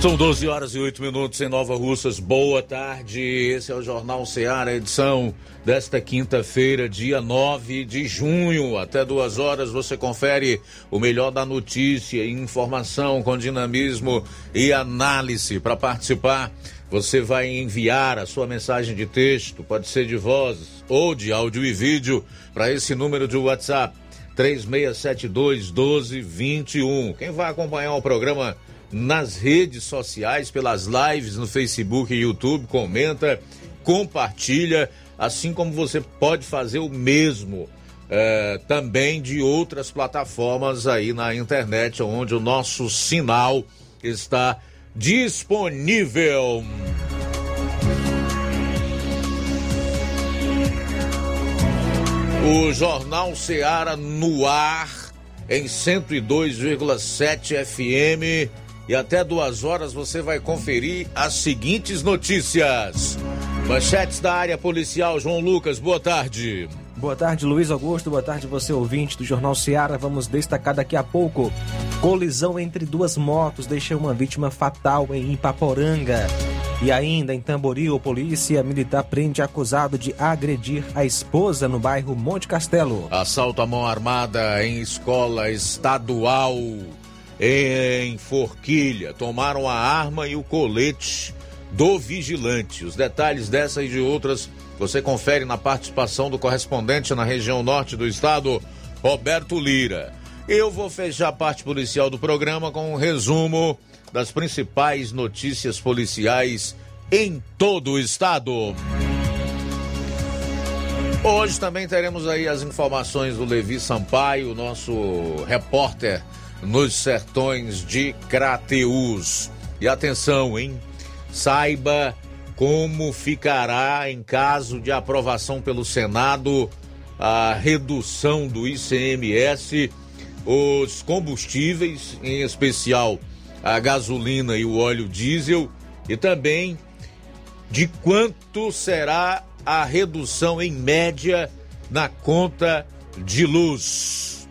São 12 horas e 8 minutos em Nova Russas. Boa tarde. Esse é o Jornal Ceará, edição desta quinta-feira, dia 9 de junho. Até duas horas você confere o melhor da notícia, informação com dinamismo e análise. Para participar, você vai enviar a sua mensagem de texto, pode ser de voz ou de áudio e vídeo, para esse número de WhatsApp. 3672 1221. Quem vai acompanhar o programa nas redes sociais, pelas lives no Facebook e YouTube, comenta, compartilha, assim como você pode fazer o mesmo é, também de outras plataformas aí na internet, onde o nosso sinal está disponível. O Jornal Seara no ar em 102,7 FM e até duas horas você vai conferir as seguintes notícias. Manchetes da área policial, João Lucas, boa tarde. Boa tarde, Luiz Augusto. Boa tarde, você ouvinte do Jornal Seara. Vamos destacar daqui a pouco. Colisão entre duas motos deixa uma vítima fatal em Ipaporanga. E ainda em Tamboril, polícia militar prende acusado de agredir a esposa no bairro Monte Castelo. Assalto à mão armada em escola estadual em Forquilha. Tomaram a arma e o colete do vigilante. Os detalhes dessa e de outras você confere na participação do correspondente na região norte do estado, Roberto Lira. Eu vou fechar a parte policial do programa com um resumo das principais notícias policiais em todo o estado. Hoje também teremos aí as informações do Levi Sampaio, nosso repórter nos sertões de Crateus. E atenção, hein? Saiba como ficará em caso de aprovação pelo Senado a redução do ICMS, os combustíveis, em especial a gasolina e o óleo diesel, e também de quanto será a redução em média na conta de luz.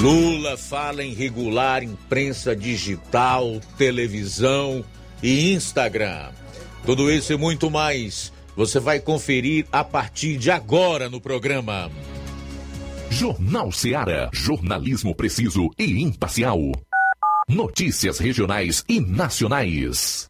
Lula fala em regular imprensa digital, televisão e Instagram. Tudo isso e muito mais você vai conferir a partir de agora no programa. Jornal Seara. Jornalismo preciso e imparcial. Notícias regionais e nacionais.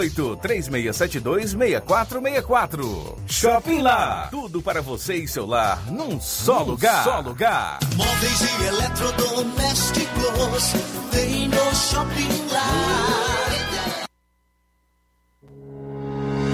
3672 326464. Shopping Lá. Tudo para você e seu lar num só num lugar. Só lugar. Móveis e eletrodomésticos. Vem no Shopping Lá.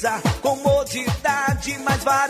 Beleza, comodidade, mais variedade.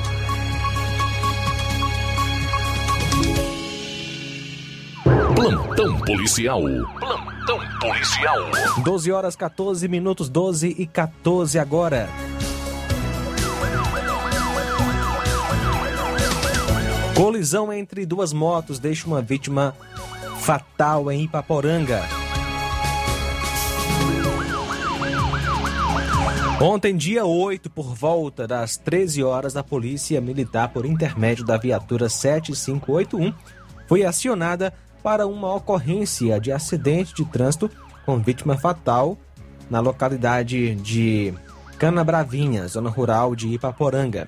Plantão policial. Plantão policial. 12 horas 14 minutos, 12 e 14 agora. Colisão entre duas motos deixa uma vítima fatal em Ipaporanga. Ontem, dia 8, por volta das 13 horas, a Polícia Militar, por intermédio da viatura 7581, foi acionada para uma ocorrência de acidente de trânsito com vítima fatal na localidade de Canabravinha, zona rural de Ipaporanga.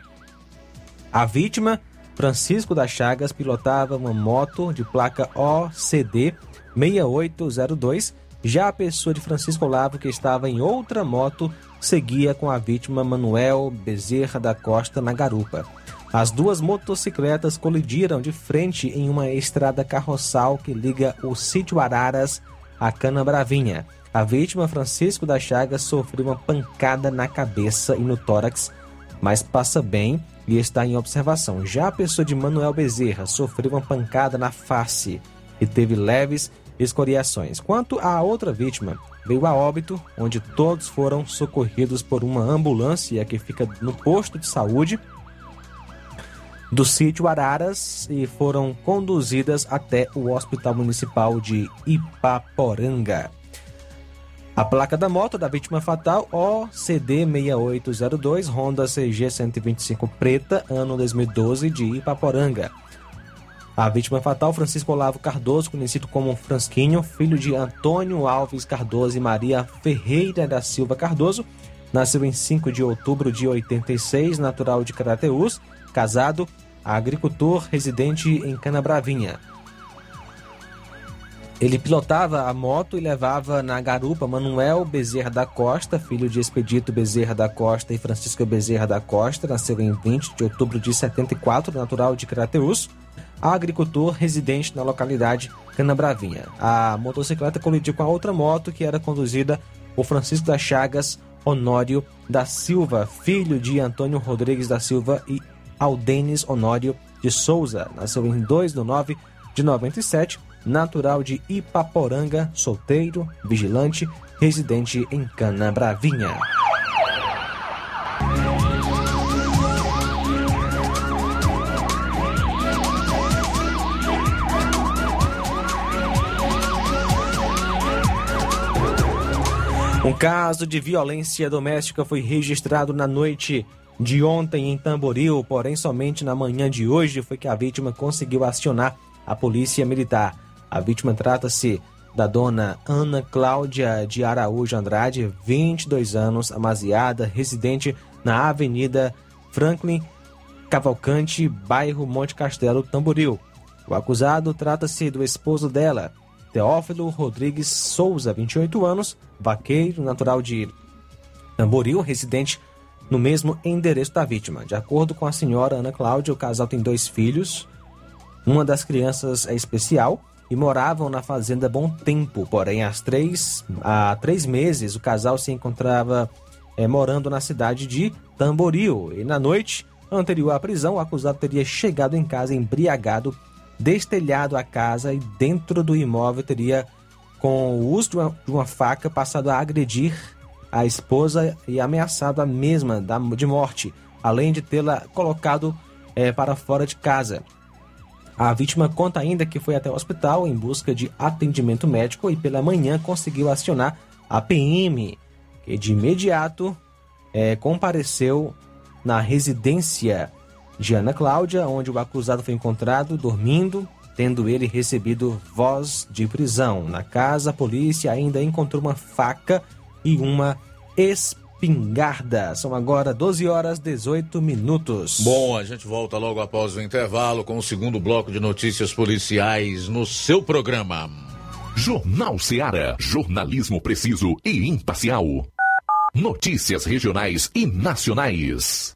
A vítima, Francisco das Chagas, pilotava uma moto de placa OCD 6802. Já a pessoa de Francisco Olavo, que estava em outra moto, seguia com a vítima Manuel Bezerra da Costa na garupa. As duas motocicletas colidiram de frente em uma estrada carroçal que liga o sítio Araras a Cana Bravinha. A vítima, Francisco da Chagas, sofreu uma pancada na cabeça e no tórax, mas passa bem e está em observação. Já a pessoa de Manuel Bezerra sofreu uma pancada na face e teve leves escoriações. Quanto à outra vítima, veio a óbito, onde todos foram socorridos por uma ambulância que fica no posto de saúde do sítio Araras e foram conduzidas até o Hospital Municipal de Ipaporanga. A placa da moto da vítima fatal OCD 6802 Honda CG 125 preta, ano 2012 de Ipaporanga. A vítima fatal, Francisco Olavo Cardoso, conhecido como Fransquinho, filho de Antônio Alves Cardoso e Maria Ferreira da Silva Cardoso, nasceu em 5 de outubro de 86, natural de Carateús, casado, agricultor residente em Canabravinha. Ele pilotava a moto e levava na garupa Manuel Bezerra da Costa, filho de Expedito Bezerra da Costa e Francisco Bezerra da Costa, nasceu em 20 de outubro de 74, natural de Crateus, agricultor residente na localidade Canabravinha. A motocicleta colidiu com a outra moto que era conduzida por Francisco das Chagas Honório da Silva, filho de Antônio Rodrigues da Silva e Aldenes Honório de Souza. Nasceu em 2 de 9 de 97, natural de Ipaporanga, solteiro, vigilante, residente em Canabravinha. Um caso de violência doméstica foi registrado na noite de ontem em Tamboril, porém somente na manhã de hoje foi que a vítima conseguiu acionar a polícia militar. A vítima trata-se da dona Ana Cláudia de Araújo Andrade, 22 anos, amaziada, residente na Avenida Franklin Cavalcante, bairro Monte Castelo, Tamboril. O acusado trata-se do esposo dela, Teófilo Rodrigues Souza, 28 anos, vaqueiro natural de Tamboril, residente no mesmo endereço da vítima. De acordo com a senhora Ana Cláudia, o casal tem dois filhos, uma das crianças é especial e moravam na fazenda Bom Tempo. Porém, há três, há três meses, o casal se encontrava é, morando na cidade de Tamboril. E na noite anterior à prisão, o acusado teria chegado em casa embriagado, destelhado a casa e dentro do imóvel teria, com o uso de uma, de uma faca, passado a agredir a esposa e ameaçado a mesma de morte, além de tê-la colocado é, para fora de casa. A vítima conta ainda que foi até o hospital em busca de atendimento médico e pela manhã conseguiu acionar a PM, que de imediato é, compareceu na residência de Ana Cláudia, onde o acusado foi encontrado dormindo, tendo ele recebido voz de prisão. Na casa, a polícia ainda encontrou uma faca e uma espingarda. São agora 12 horas 18 minutos. Bom, a gente volta logo após o intervalo com o segundo bloco de notícias policiais no seu programa. Jornal Seara. Jornalismo preciso e imparcial. Notícias regionais e nacionais.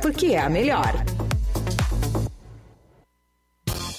porque é a melhor.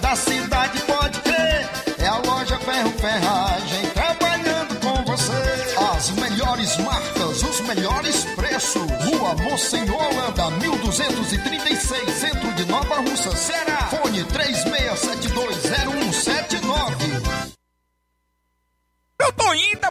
na cidade, pode crer. É a loja Ferro Ferragem trabalhando com você. As melhores marcas, os melhores preços. Rua Monsenhor Holanda, 1236, centro de Nova Russa, Ceará. Fone 36720179. Eu tô indo, tá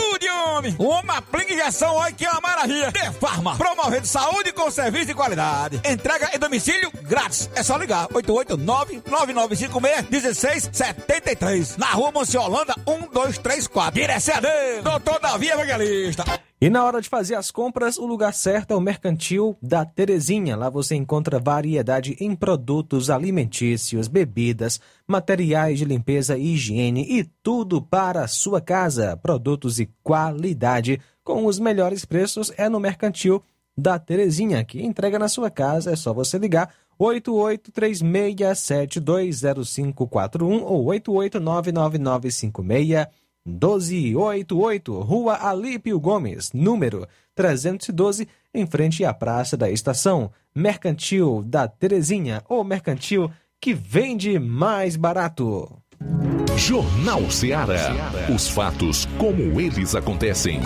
ajude, homem. Uma aplica injeção, olha que é uma maravilha. De Farma, promovendo saúde com serviço de qualidade. Entrega em domicílio grátis. É só ligar, 889-9956-1673. Na rua Monsiolanda, 1234. Direção a Deus, doutor Davi Evangelista. E na hora de fazer as compras, o lugar certo é o Mercantil da Terezinha. Lá você encontra variedade em produtos alimentícios, bebidas, materiais de limpeza e higiene e tudo para a sua casa. Produtos e qualidade com os melhores preços é no Mercantil da Terezinha, que entrega na sua casa. É só você ligar 8836720541 ou 8899956 1288, Rua Alípio Gomes, número 312, em frente à Praça da Estação. Mercantil da Terezinha, ou mercantil que vende mais barato. Jornal Ceará. Os fatos como eles acontecem.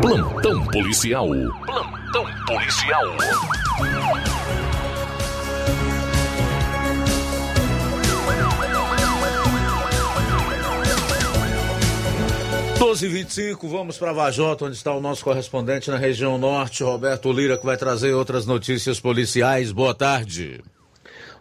Plantão policial. Plantão policial. 12h25, vamos para Vajota, onde está o nosso correspondente na região norte, Roberto Lira, que vai trazer outras notícias policiais. Boa tarde.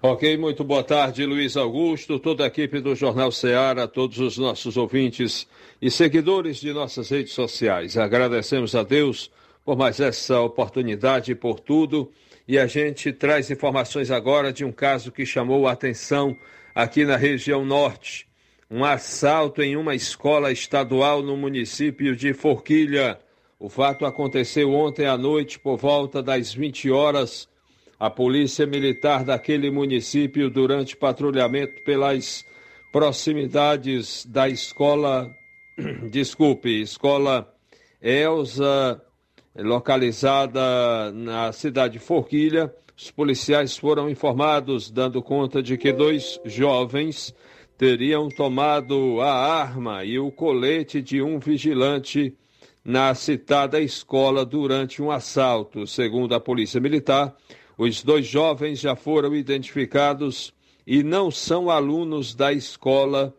Ok, muito boa tarde, Luiz Augusto, toda a equipe do Jornal Ceará, todos os nossos ouvintes e seguidores de nossas redes sociais. Agradecemos a Deus por mais essa oportunidade e por tudo. E a gente traz informações agora de um caso que chamou a atenção aqui na região norte um assalto em uma escola estadual no município de Forquilha. O fato aconteceu ontem à noite por volta das 20 horas. A polícia militar daquele município, durante patrulhamento pelas proximidades da escola, desculpe, escola Elza, localizada na cidade de Forquilha, os policiais foram informados, dando conta de que dois jovens teriam tomado a arma e o colete de um vigilante na citada escola durante um assalto. Segundo a Polícia Militar, os dois jovens já foram identificados e não são alunos da escola,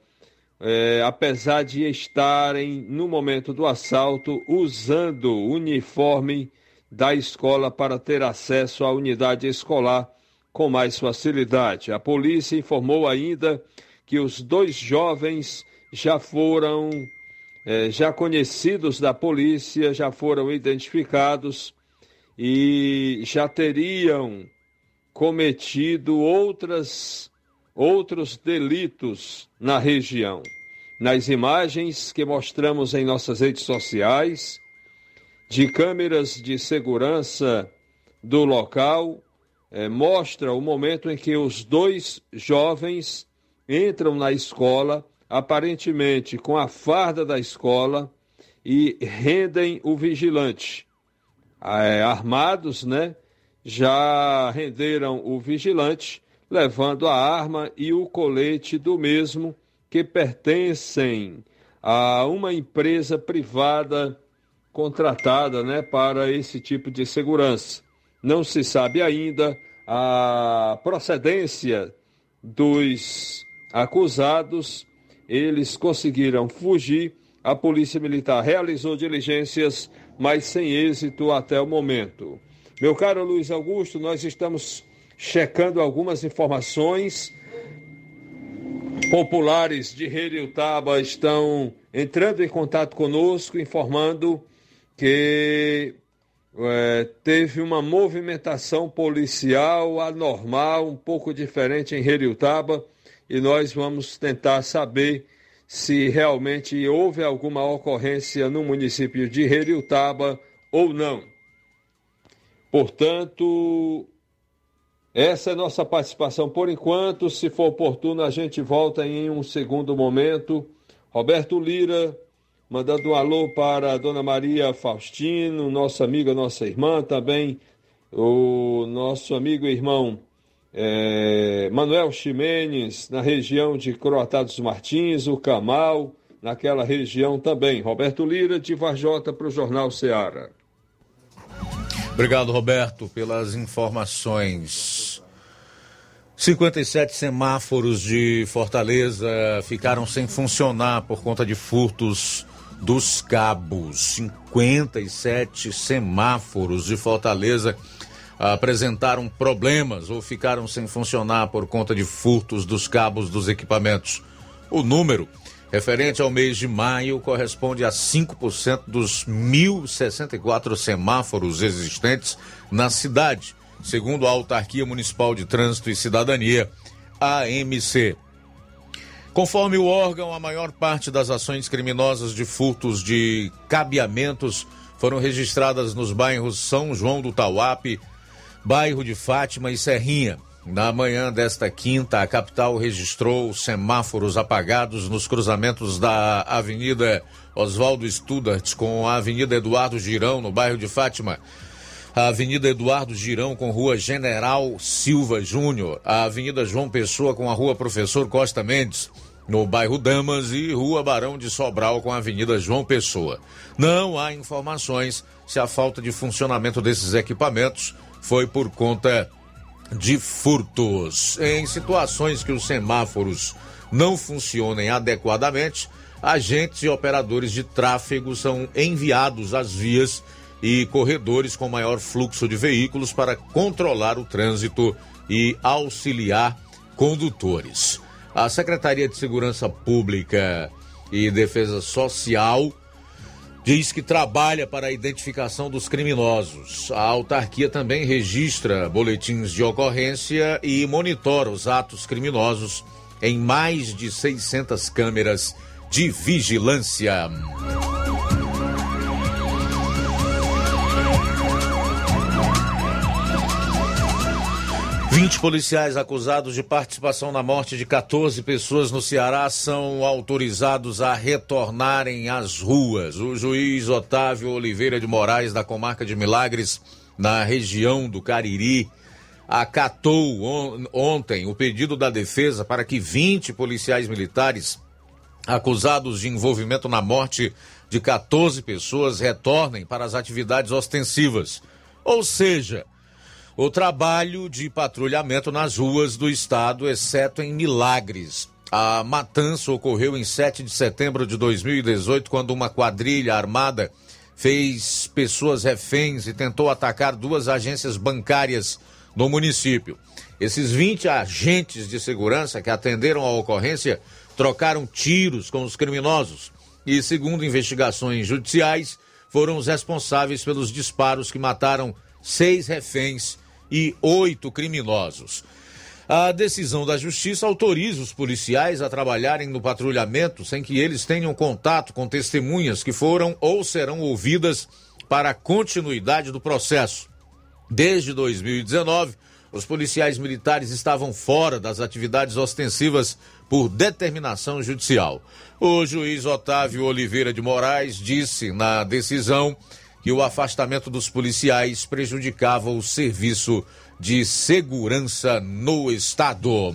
eh, apesar de estarem, no momento do assalto, usando o uniforme da escola para ter acesso à unidade escolar com mais facilidade. A polícia informou ainda que os dois jovens já foram é, já conhecidos da polícia, já foram identificados e já teriam cometido outras outros delitos na região. Nas imagens que mostramos em nossas redes sociais, de câmeras de segurança do local, é, mostra o momento em que os dois jovens entram na escola, aparentemente com a farda da escola, e rendem o vigilante. É, armados, né? Já renderam o vigilante, levando a arma e o colete do mesmo, que pertencem a uma empresa privada contratada né, para esse tipo de segurança. Não se sabe ainda a procedência dos acusados, eles conseguiram fugir. A Polícia Militar realizou diligências, mas sem êxito até o momento. Meu caro Luiz Augusto, nós estamos checando algumas informações. Populares de Reriutaba estão entrando em contato conosco, informando que é, teve uma movimentação policial anormal, um pouco diferente em Heriutaba, e nós vamos tentar saber se realmente houve alguma ocorrência no município de Heriutaba ou não. Portanto, essa é nossa participação por enquanto. Se for oportuno, a gente volta em um segundo momento. Roberto Lira, mandando um alô para a Dona Maria Faustino, nossa amiga, nossa irmã, também o nosso amigo e irmão é, Manuel Ximenes, na região de Croatá dos Martins, o Camal, naquela região também. Roberto Lira, de Varjota, para o Jornal Ceará. Obrigado, Roberto, pelas informações. 57 semáforos de Fortaleza ficaram sem funcionar por conta de furtos dos cabos. 57 semáforos de Fortaleza apresentaram problemas ou ficaram sem funcionar por conta de furtos dos cabos dos equipamentos. O número referente ao mês de maio corresponde a 5% dos 1.064 semáforos existentes na cidade, segundo a Autarquia Municipal de Trânsito e Cidadania, AMC. Conforme o órgão, a maior parte das ações criminosas de furtos de cabeamentos foram registradas nos bairros São João do Tauape, bairro de Fátima e Serrinha. Na manhã desta quinta, a capital registrou semáforos apagados nos cruzamentos da Avenida Oswaldo Studart com a Avenida Eduardo Girão, no bairro de Fátima. A Avenida Eduardo Girão com Rua General Silva Júnior. A Avenida João Pessoa com a Rua Professor Costa Mendes, no bairro Damas. E Rua Barão de Sobral com a Avenida João Pessoa. Não há informações se a falta de funcionamento desses equipamentos foi por conta de furtos. Em situações que os semáforos não funcionem adequadamente, agentes e operadores de tráfego são enviados às vias e corredores com maior fluxo de veículos para controlar o trânsito e auxiliar condutores. A Secretaria de Segurança Pública e Defesa Social diz que trabalha para a identificação dos criminosos. A autarquia também registra boletins de ocorrência e monitora os atos criminosos em mais de 600 câmeras de vigilância. 20 policiais acusados de participação na morte de 14 pessoas no Ceará são autorizados a retornarem às ruas. O juiz Otávio Oliveira de Moraes, da comarca de Milagres, na região do Cariri, acatou on ontem o pedido da defesa para que 20 policiais militares acusados de envolvimento na morte de 14 pessoas retornem para as atividades ostensivas. Ou seja, o trabalho de patrulhamento nas ruas do estado, exceto em Milagres. A matança ocorreu em 7 de setembro de 2018, quando uma quadrilha armada fez pessoas reféns e tentou atacar duas agências bancárias no município. Esses 20 agentes de segurança que atenderam à ocorrência trocaram tiros com os criminosos e, segundo investigações judiciais, foram os responsáveis pelos disparos que mataram seis reféns e oito criminosos. A decisão da Justiça autoriza os policiais a trabalharem no patrulhamento sem que eles tenham contato com testemunhas que foram ou serão ouvidas para a continuidade do processo. Desde 2019, os policiais militares estavam fora das atividades ostensivas por determinação judicial. O juiz Otávio Oliveira de Moraes disse na decisão que o afastamento dos policiais prejudicava o serviço de segurança no estado.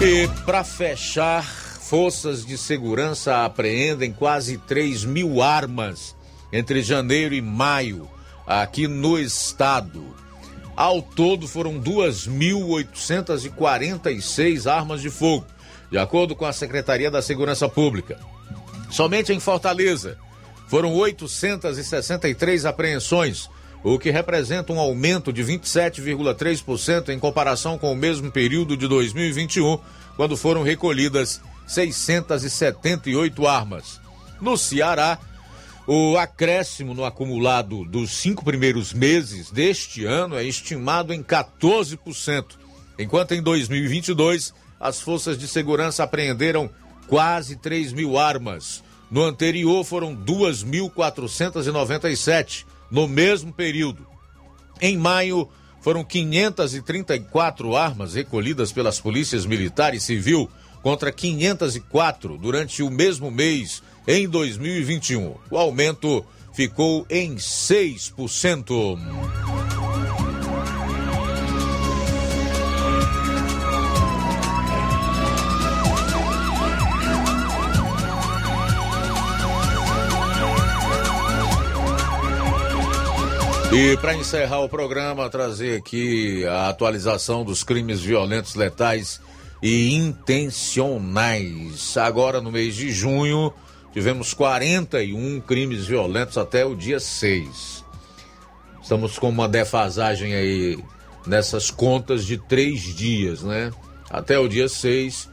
E para fechar, forças de segurança apreendem quase 3 mil armas entre janeiro e maio aqui no estado. Ao todo foram 2.846 armas de fogo, de acordo com a Secretaria da Segurança Pública. Somente em Fortaleza, foram 863 apreensões, o que representa um aumento de 27,3% em comparação com o mesmo período de 2021, quando foram recolhidas 678 armas. No Ceará, O acréscimo no acumulado dos cinco primeiros meses deste ano é estimado em 14%, enquanto em 2022 as forças de segurança apreenderam quase 3 mil armas. No anterior foram 2.497 no mesmo período. Em maio, foram 534 armas recolhidas pelas polícias militar e civil contra 504 durante o mesmo mês em 2021. O aumento ficou em 6%. E para encerrar o programa, trazer aqui a atualização dos crimes violentos, letais e intencionais. Agora, no mês de junho, tivemos 41 crimes violentos até o dia 6. Estamos com uma defasagem aí nessas contas de três dias, né? Até o dia 6,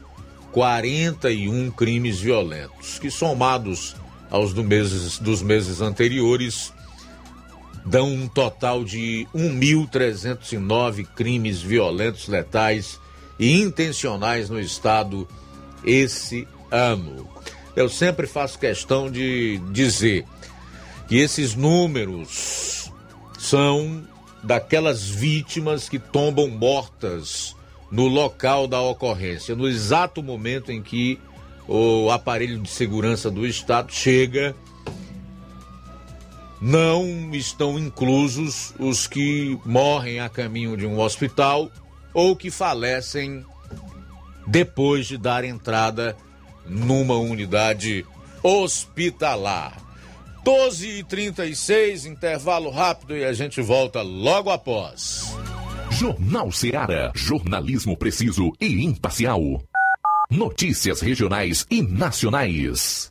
41 crimes violentos, que somados aos do meses, dos meses anteriores dão um total de 1.309 crimes violentos, letais e intencionais no estado esse ano. Eu sempre faço questão de dizer que esses números são daquelas vítimas que tombam mortas no local da ocorrência, no exato momento em que o aparelho de segurança do estado chega não estão inclusos os que morrem a caminho de um hospital ou que falecem depois de dar entrada numa unidade hospitalar. 12 e 36 intervalo rápido e a gente volta logo após. Jornal Seara. Jornalismo preciso e imparcial. Notícias regionais e nacionais.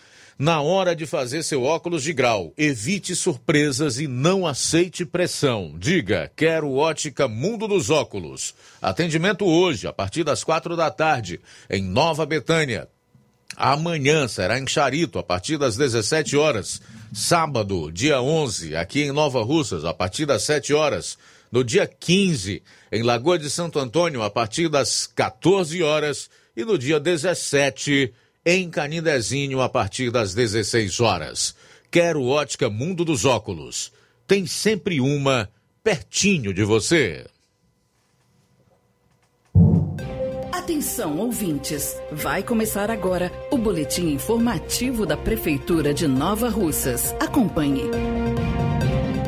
na hora de fazer seu óculos de grau, evite surpresas e não aceite pressão. Diga, quero ótica Mundo dos Óculos. Atendimento hoje, a partir das quatro da tarde, em Nova Betânia. Amanhã será em Charito, a partir das 17 horas. Sábado, dia 11, aqui em Nova Russas, a partir das 7 horas. No dia 15, em Lagoa de Santo Antônio, a partir das 14 horas. E no dia 17, em Canindezinho a partir das 16 horas. Quero ótica Mundo dos Óculos. Tem sempre uma pertinho de você. Atenção, ouvintes! Vai começar agora o boletim informativo da Prefeitura de Nova Russas. Acompanhe.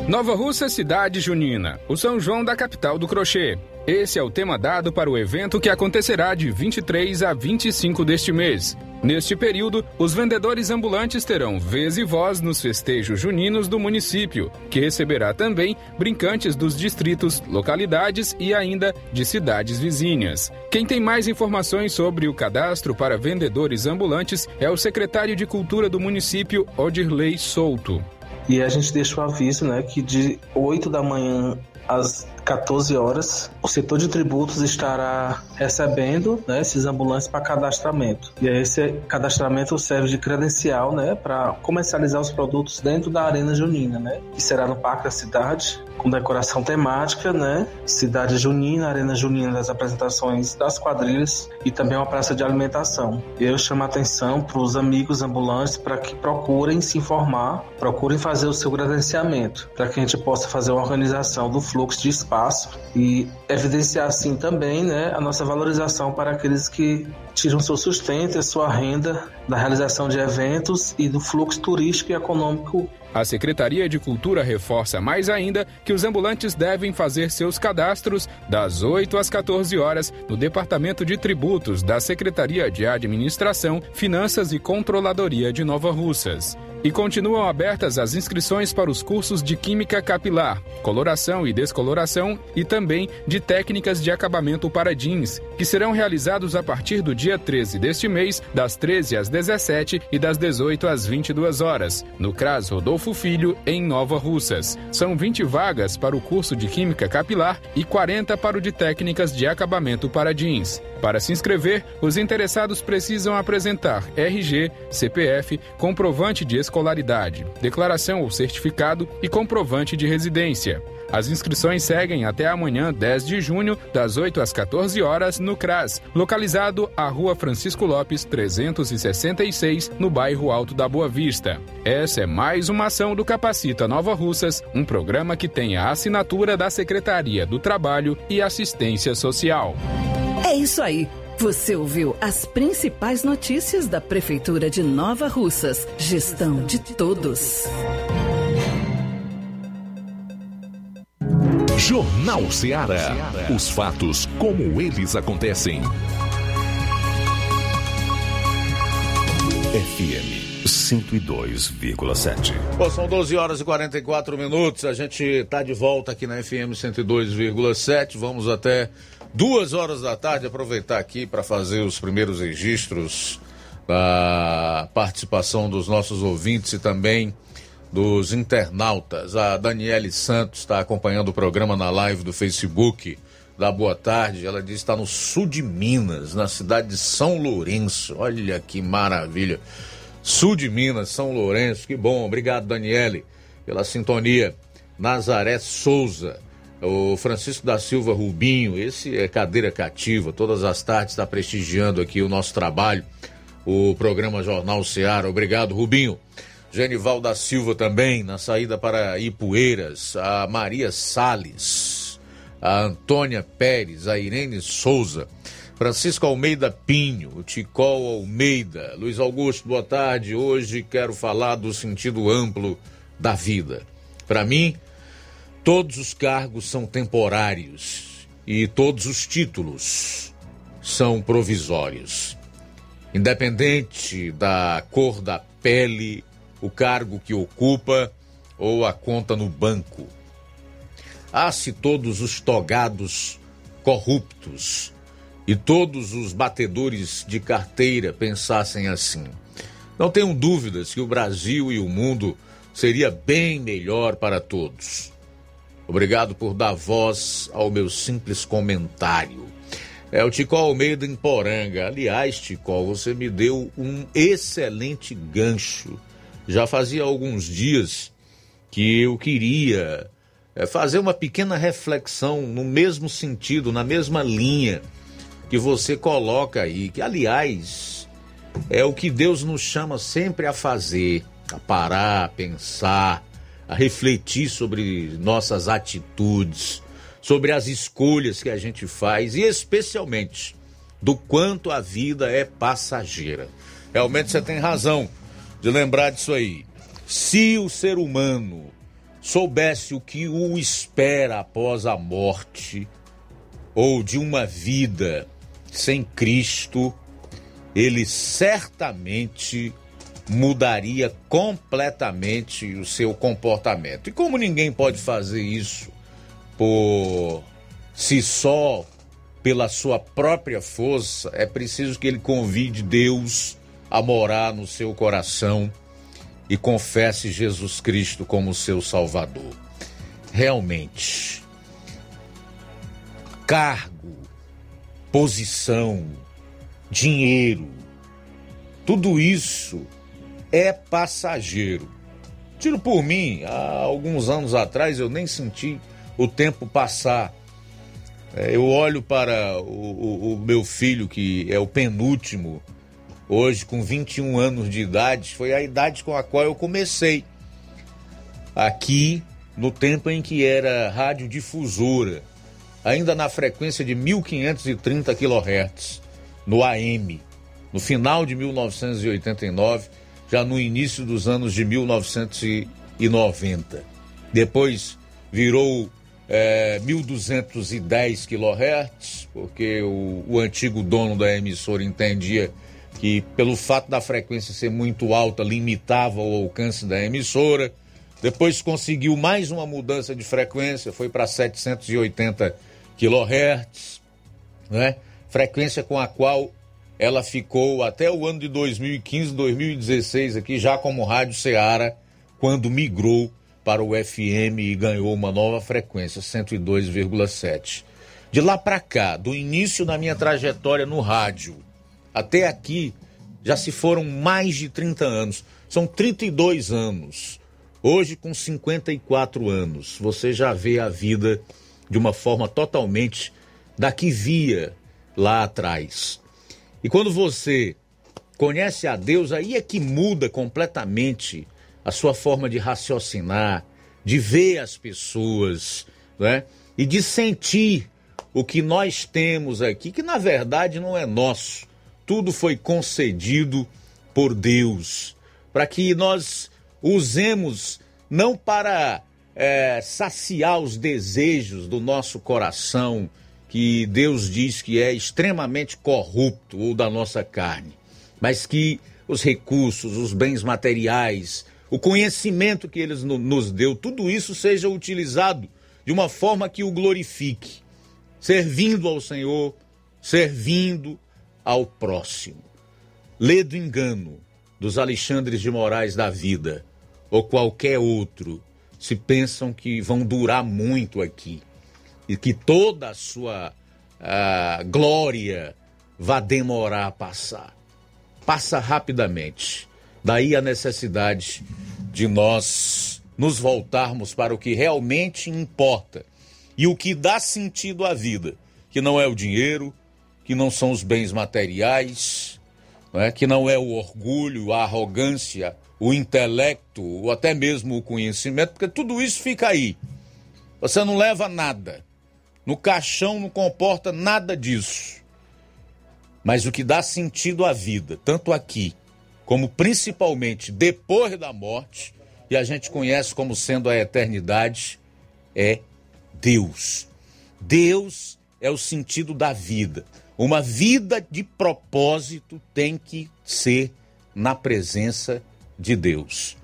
Nova Russa Cidade Junina, o São João da capital do crochê. Esse é o tema dado para o evento que acontecerá de 23 a 25 deste mês. Neste período, os vendedores ambulantes terão vez e voz nos festejos juninos do município, que receberá também brincantes dos distritos, localidades e ainda de cidades vizinhas. Quem tem mais informações sobre o cadastro para vendedores ambulantes é o secretário de Cultura do município, Odirley Souto. E a gente deixa o aviso, né, que de 8 da manhã às 14 horas, o setor de tributos estará recebendo né, esses ambulantes para cadastramento. E esse cadastramento serve de credencial né, para comercializar os produtos dentro da Arena Junina, né, que será no Parque da Cidade, com decoração temática, né? Cidade Junina, Arena Junina das apresentações das quadrilhas e também uma praça de alimentação. Eu chamo a atenção para os amigos ambulantes para que procurem se informar, procurem fazer o seu credenciamento, para que a gente possa fazer uma organização do fluxo de espaço e evidenciar assim também, né, a nossa valorização para aqueles que tiram seu sustento e sua renda da realização de eventos e do fluxo turístico e econômico a Secretaria de Cultura reforça mais ainda que os ambulantes devem fazer seus cadastros das 8 às 14 horas no Departamento de Tributos da Secretaria de Administração, Finanças e Controladoria de Nova Russas. E continuam abertas as inscrições para os cursos de Química Capilar, Coloração e Descoloração e também de Técnicas de Acabamento para Jeans, que serão realizados a partir do dia 13 deste mês, das 13 às 17 e das 18 às 22 horas, no CRAS Rodolfo Filho, em Nova Russas. São 20 vagas para o curso de Química Capilar e 40 para o de Técnicas de Acabamento para Jeans. Para se inscrever, os interessados precisam apresentar RG, CPF, comprovante de escolaridade, declaração ou certificado e comprovante de residência. As inscrições seguem até amanhã, 10 de junho, das 8 às 14 horas, no CRAS, localizado à Rua Francisco Lopes, 366, no bairro Alto da Boa Vista. Essa é mais uma ação do Capacita Nova Russas, um programa que tem a assinatura da Secretaria do Trabalho e Assistência Social. É isso aí. Você ouviu as principais notícias da Prefeitura de Nova Russas. Gestão de todos. Jornal Ceará. Os fatos como eles acontecem. FM 102,7. Bom, são 12 horas e 44 minutos. A gente está de volta aqui na FM 102,7. Vamos até duas horas da tarde aproveitar aqui para fazer os primeiros registros da participação dos nossos ouvintes e também dos internautas. A Daniele Santos está acompanhando o programa na live do Facebook da Boa Tarde. Ela diz que está no sul de Minas, na cidade de São Lourenço. Olha que maravilha. Sul de Minas, São Lourenço, que bom. Obrigado, Daniele, pela sintonia. Nazaré Souza, o Francisco da Silva Rubinho, esse é cadeira cativa, todas as tardes está prestigiando aqui o nosso trabalho, o programa Jornal Seara. Obrigado, Rubinho. Genival da Silva também, na saída para Ipueiras, a Maria Sales, a Antônia Pérez, a Irene Souza, Francisco Almeida Pinho, o Ticol Almeida, Luiz Augusto, boa tarde. Hoje quero falar do sentido amplo da vida. Para mim, todos os cargos são temporários e todos os títulos são provisórios. Independente da cor da pele o cargo que ocupa ou a conta no banco. Ah, se todos os togados corruptos e todos os batedores de carteira pensassem assim. Não tenho dúvidas que o Brasil e o mundo seria bem melhor para todos. Obrigado por dar voz ao meu simples comentário. É o Tico Almeida em Poranga. Aliás, Tico, você me deu um excelente gancho já fazia alguns dias que eu queria é, fazer uma pequena reflexão no mesmo sentido, na mesma linha que você coloca aí, que aliás é o que Deus nos chama sempre a fazer, a parar, a pensar, a refletir sobre nossas atitudes, sobre as escolhas que a gente faz e especialmente do quanto a vida é passageira. Realmente você tem razão de lembrar disso aí. Se o ser humano soubesse o que o espera após a morte ou de uma vida sem Cristo, ele certamente mudaria completamente o seu comportamento. E como ninguém pode fazer isso por si só, pela sua própria força, é preciso que ele convide Deus a morar no seu coração e confesse Jesus Cristo como seu Salvador. Realmente, cargo, posição, dinheiro, tudo isso é passageiro. Tiro por mim, há alguns anos atrás eu nem senti o tempo passar. É, eu olho para o, o, o meu filho, que é o penúltimo hoje com 21 anos de idade, foi a idade com a qual eu comecei aqui no tempo em que era radiodifusora, ainda na frequência de 1530 kHz, no AM, no final de 1989, já no início dos anos de 1990. Depois virou é, 1210 kHz, porque o, o antigo dono da emissora entendia pelo fato da frequência ser muito alta limitava o alcance da emissora. Depois conseguiu mais uma mudança de frequência, foi para 780 kHz, né? Frequência com a qual ela ficou até o ano de 2015, 2016 aqui já como Rádio Ceará, quando migrou para o FM e ganhou uma nova frequência, 102,7. De lá para cá, do início da minha trajetória no rádio até aqui, já se foram mais de 30 anos. São 32 anos. Hoje, com 54 anos, você já vê a vida de uma forma totalmente da que via lá atrás. E quando você conhece a Deus, aí é que muda completamente a sua forma de raciocinar, de ver as pessoas, né? E de sentir o que nós temos aqui, que na verdade não é nosso. Tudo foi concedido por Deus, para que nós usemos não para é, saciar os desejos do nosso coração, que Deus diz que é extremamente corrupto, ou da nossa carne, mas que os recursos, os bens materiais, o conhecimento que Ele nos deu, tudo isso seja utilizado de uma forma que o glorifique, servindo ao Senhor, servindo ao próximo. Lê do engano dos Alexandres de Moraes da vida, ou qualquer outro, se pensam que vão durar muito aqui e que toda a sua uh, glória vai demorar a passar. Passa rapidamente. Daí a necessidade de nós nos voltarmos para o que realmente importa e o que dá sentido à vida, que não é o dinheiro, que não são os bens materiais, não é? que não é o orgulho, a arrogância, o intelecto, ou até mesmo o conhecimento, porque tudo isso fica aí. Você não leva nada. No caixão não comporta nada disso. Mas o que dá sentido à vida, tanto aqui como principalmente depois da morte, e a gente conhece como sendo a eternidade, é Deus. Deus é o sentido da vida. Uma vida de propósito tem que ser na presença de Deus.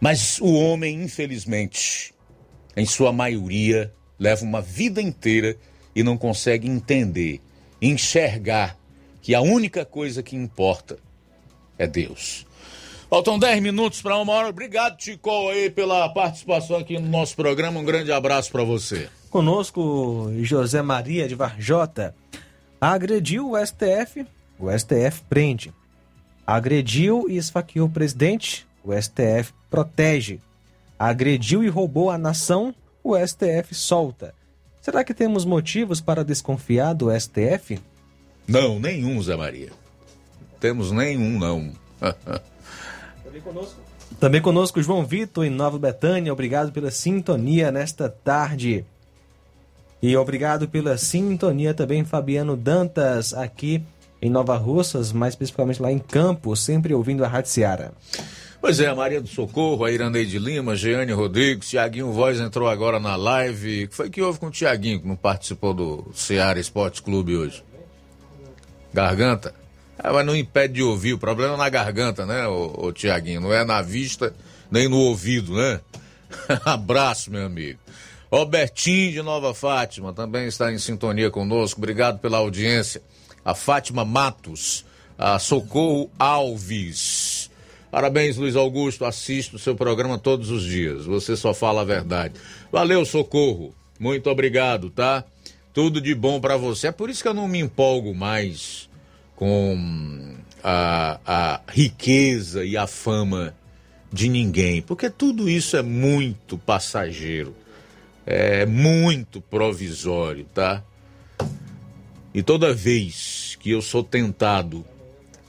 Mas o homem, infelizmente, em sua maioria, leva uma vida inteira e não consegue entender, enxergar que a única coisa que importa é Deus. Faltam 10 minutos para uma hora. Obrigado, Tico, aí, pela participação aqui no nosso programa. Um grande abraço para você. Conosco, José Maria de Varjota. Agrediu o STF, o STF prende. Agrediu e esfaqueou o presidente, o STF protege. Agrediu e roubou a nação, o STF solta. Será que temos motivos para desconfiar do STF? Não, nenhum, Zé Maria. Temos nenhum, não. Também conosco. Também conosco João Vitor em Nova Betânia. Obrigado pela sintonia nesta tarde. E obrigado pela sintonia também, Fabiano Dantas, aqui em Nova Russas, mais especificamente lá em Campos, sempre ouvindo a Rádio Seara. Pois é, a Maria do Socorro, a Iraneide Lima, Jeane Rodrigues, Tiaguinho Voz entrou agora na live. O que foi que houve com o Tiaguinho, que não participou do Ceará Esporte Clube hoje? Garganta? Ah, mas não impede de ouvir, o problema é na garganta, né, o, o Tiaguinho? Não é na vista, nem no ouvido, né? Abraço, meu amigo. Robertinho de Nova Fátima também está em sintonia conosco. Obrigado pela audiência. A Fátima Matos, a Socorro Alves. Parabéns, Luiz Augusto. Assisto o seu programa todos os dias. Você só fala a verdade. Valeu, socorro. Muito obrigado, tá? Tudo de bom para você. É por isso que eu não me empolgo mais com a, a riqueza e a fama de ninguém, porque tudo isso é muito passageiro, é muito provisório, tá? E toda vez que eu sou tentado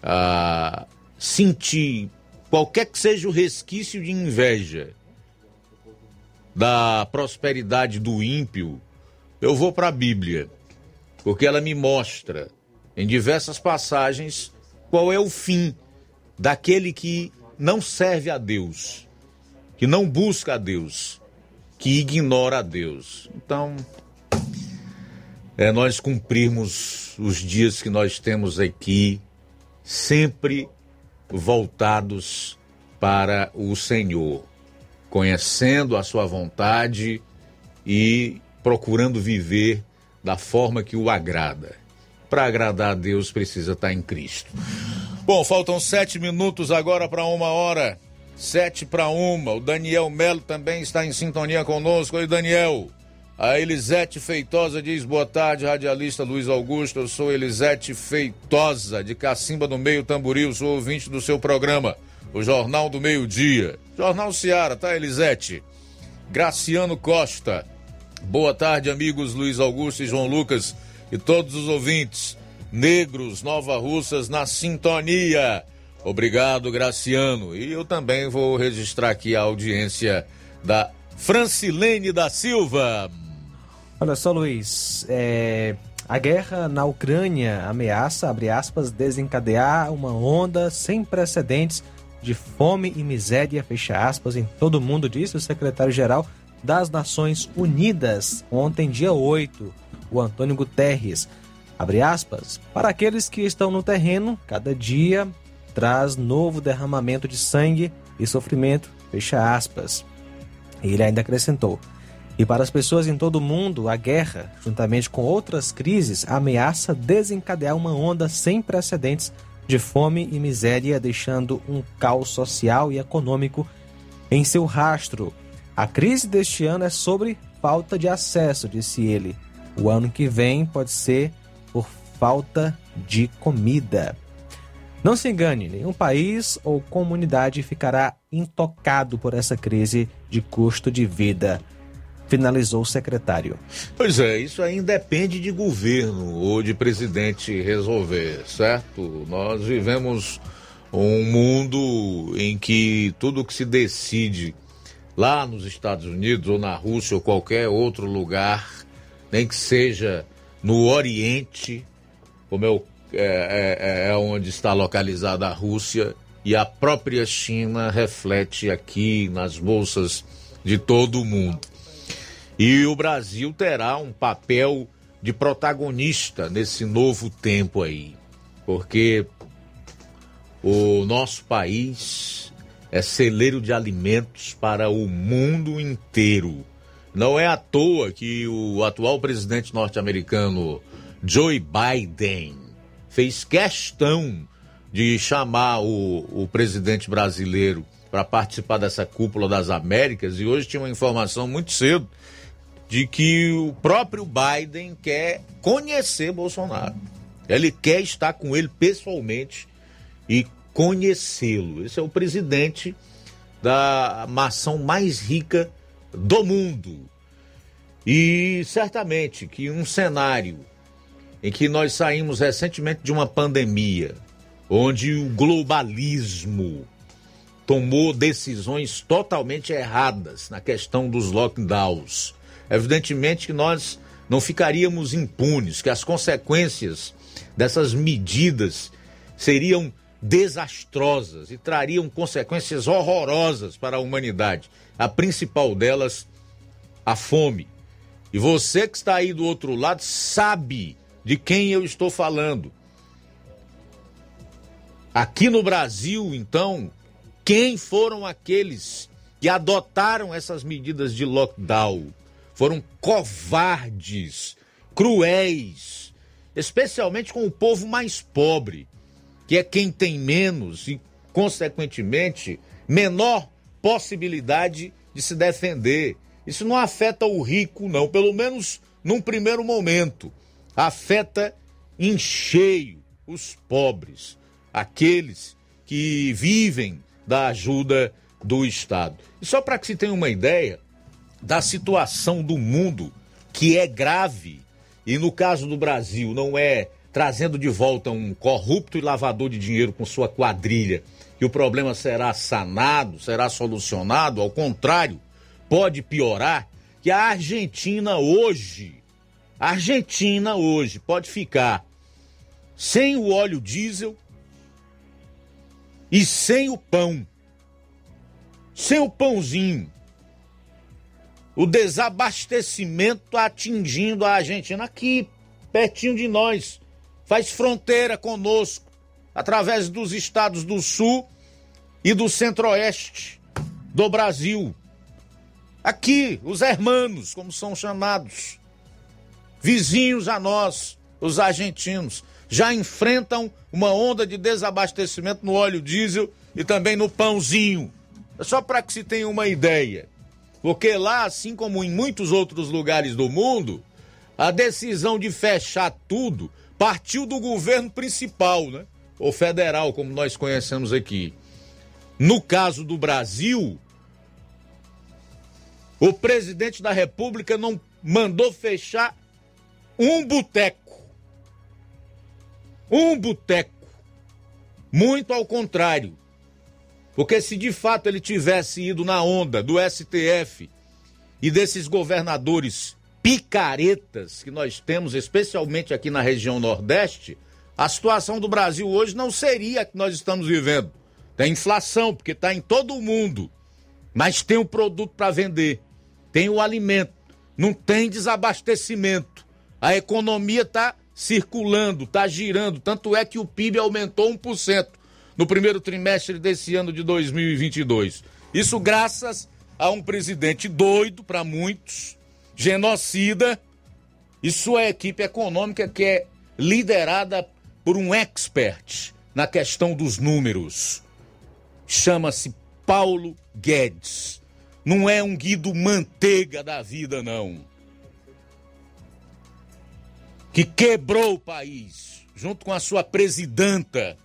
a sentir qualquer que seja o resquício de inveja da prosperidade do ímpio, eu vou para a Bíblia, porque ela me mostra em diversas passagens qual é o fim daquele que não serve a Deus, que não busca a Deus, que ignora a Deus. Então, é nós cumprirmos os dias que nós temos aqui, sempre voltados para o Senhor, conhecendo a sua vontade e procurando viver da forma que o agrada. Para agradar a Deus precisa estar em Cristo. Bom, faltam sete minutos agora para uma hora. Sete para uma. O Daniel Melo também está em sintonia conosco. Oi, Daniel. A Elisete Feitosa diz boa tarde, radialista Luiz Augusto. Eu sou Elisete Feitosa, de Cacimba do Meio Tamboril. Sou ouvinte do seu programa, o Jornal do Meio Dia. Jornal Seara, tá, Elisete? Graciano Costa. Boa tarde, amigos Luiz Augusto e João Lucas e todos os ouvintes. Negros, Nova Russas na sintonia. Obrigado, Graciano. E eu também vou registrar aqui a audiência da Francilene da Silva. Olha só, Luiz, é, a guerra na Ucrânia ameaça, abre aspas, desencadear uma onda sem precedentes de fome e miséria, fecha aspas, em todo o mundo, disse o secretário-geral das Nações Unidas, ontem, dia 8, o Antônio Guterres. Abre aspas, para aqueles que estão no terreno, cada dia traz novo derramamento de sangue e sofrimento, fecha aspas. Ele ainda acrescentou: e para as pessoas em todo o mundo, a guerra, juntamente com outras crises, ameaça desencadear uma onda sem precedentes de fome e miséria, deixando um caos social e econômico em seu rastro. A crise deste ano é sobre falta de acesso, disse ele. O ano que vem pode ser por falta de comida. Não se engane, nenhum país ou comunidade ficará intocado por essa crise de custo de vida finalizou o secretário. Pois é, isso aí depende de governo ou de presidente resolver, certo? Nós vivemos um mundo em que tudo que se decide lá nos Estados Unidos ou na Rússia ou qualquer outro lugar, nem que seja no Oriente, como é, o, é, é, é onde está localizada a Rússia, e a própria China reflete aqui nas bolsas de todo o mundo. E o Brasil terá um papel de protagonista nesse novo tempo aí, porque o nosso país é celeiro de alimentos para o mundo inteiro. Não é à toa que o atual presidente norte-americano Joe Biden fez questão de chamar o, o presidente brasileiro para participar dessa cúpula das Américas e hoje tinha uma informação muito cedo de que o próprio Biden quer conhecer Bolsonaro. Ele quer estar com ele pessoalmente e conhecê-lo. Esse é o presidente da nação mais rica do mundo. E certamente que um cenário em que nós saímos recentemente de uma pandemia, onde o globalismo tomou decisões totalmente erradas na questão dos lockdowns, Evidentemente que nós não ficaríamos impunes, que as consequências dessas medidas seriam desastrosas e trariam consequências horrorosas para a humanidade. A principal delas, a fome. E você que está aí do outro lado sabe de quem eu estou falando. Aqui no Brasil, então, quem foram aqueles que adotaram essas medidas de lockdown? foram covardes, cruéis, especialmente com o povo mais pobre, que é quem tem menos e, consequentemente, menor possibilidade de se defender. Isso não afeta o rico, não, pelo menos num primeiro momento. Afeta em cheio os pobres, aqueles que vivem da ajuda do Estado. E só para que se tenha uma ideia, da situação do mundo, que é grave, e no caso do Brasil não é trazendo de volta um corrupto e lavador de dinheiro com sua quadrilha, e o problema será sanado, será solucionado, ao contrário, pode piorar, que a Argentina hoje, a Argentina hoje pode ficar sem o óleo diesel e sem o pão. Sem o pãozinho o desabastecimento atingindo a Argentina aqui, pertinho de nós, faz fronteira conosco, através dos estados do sul e do centro-oeste do Brasil. Aqui, os hermanos, como são chamados, vizinhos a nós, os argentinos já enfrentam uma onda de desabastecimento no óleo diesel e também no pãozinho. É só para que se tenha uma ideia. Porque lá, assim como em muitos outros lugares do mundo, a decisão de fechar tudo partiu do governo principal, né? Ou federal, como nós conhecemos aqui. No caso do Brasil, o presidente da República não mandou fechar um boteco. Um boteco. Muito ao contrário. Porque se de fato ele tivesse ido na onda do STF e desses governadores picaretas que nós temos, especialmente aqui na região Nordeste, a situação do Brasil hoje não seria a que nós estamos vivendo. Tem inflação, porque está em todo o mundo. Mas tem o produto para vender, tem o alimento, não tem desabastecimento. A economia está circulando, está girando. Tanto é que o PIB aumentou 1% no primeiro trimestre desse ano de 2022. Isso graças a um presidente doido para muitos, genocida, e sua equipe econômica que é liderada por um expert na questão dos números. Chama-se Paulo Guedes. Não é um Guido Manteiga da vida, não. Que quebrou o país, junto com a sua presidenta,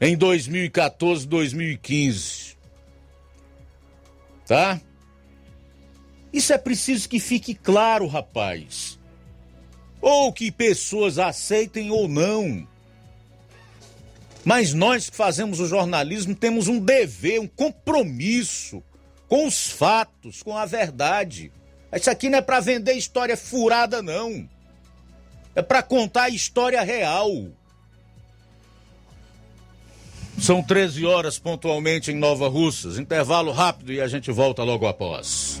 em 2014, 2015. Tá? Isso é preciso que fique claro, rapaz. Ou que pessoas aceitem ou não. Mas nós que fazemos o jornalismo temos um dever, um compromisso com os fatos, com a verdade. Isso aqui não é para vender história furada, não. É para contar a história real. São 13 horas pontualmente em Nova Russas. Intervalo rápido e a gente volta logo após.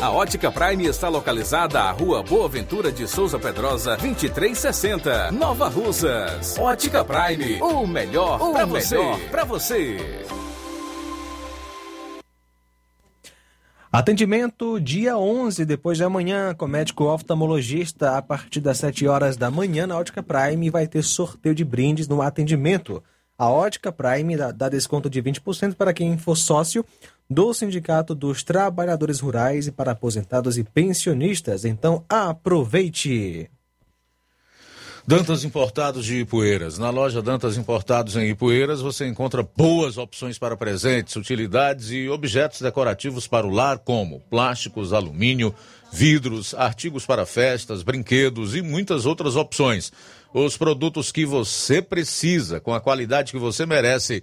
A Ótica Prime está localizada à Rua Boa Ventura de Souza Pedrosa, 2360, Nova Russas. Ótica Prime, o melhor para você. Pra você. Atendimento dia 11, depois de amanhã, com médico oftalmologista, a partir das 7 horas da manhã na Ótica Prime vai ter sorteio de brindes no atendimento. A Ótica Prime dá, dá desconto de 20% para quem for sócio do Sindicato dos Trabalhadores Rurais e para aposentados e pensionistas. Então aproveite! Dantas Importados de Ipueiras. Na loja Dantas Importados em Ipueiras você encontra boas opções para presentes, utilidades e objetos decorativos para o lar, como plásticos, alumínio, vidros, artigos para festas, brinquedos e muitas outras opções. Os produtos que você precisa, com a qualidade que você merece,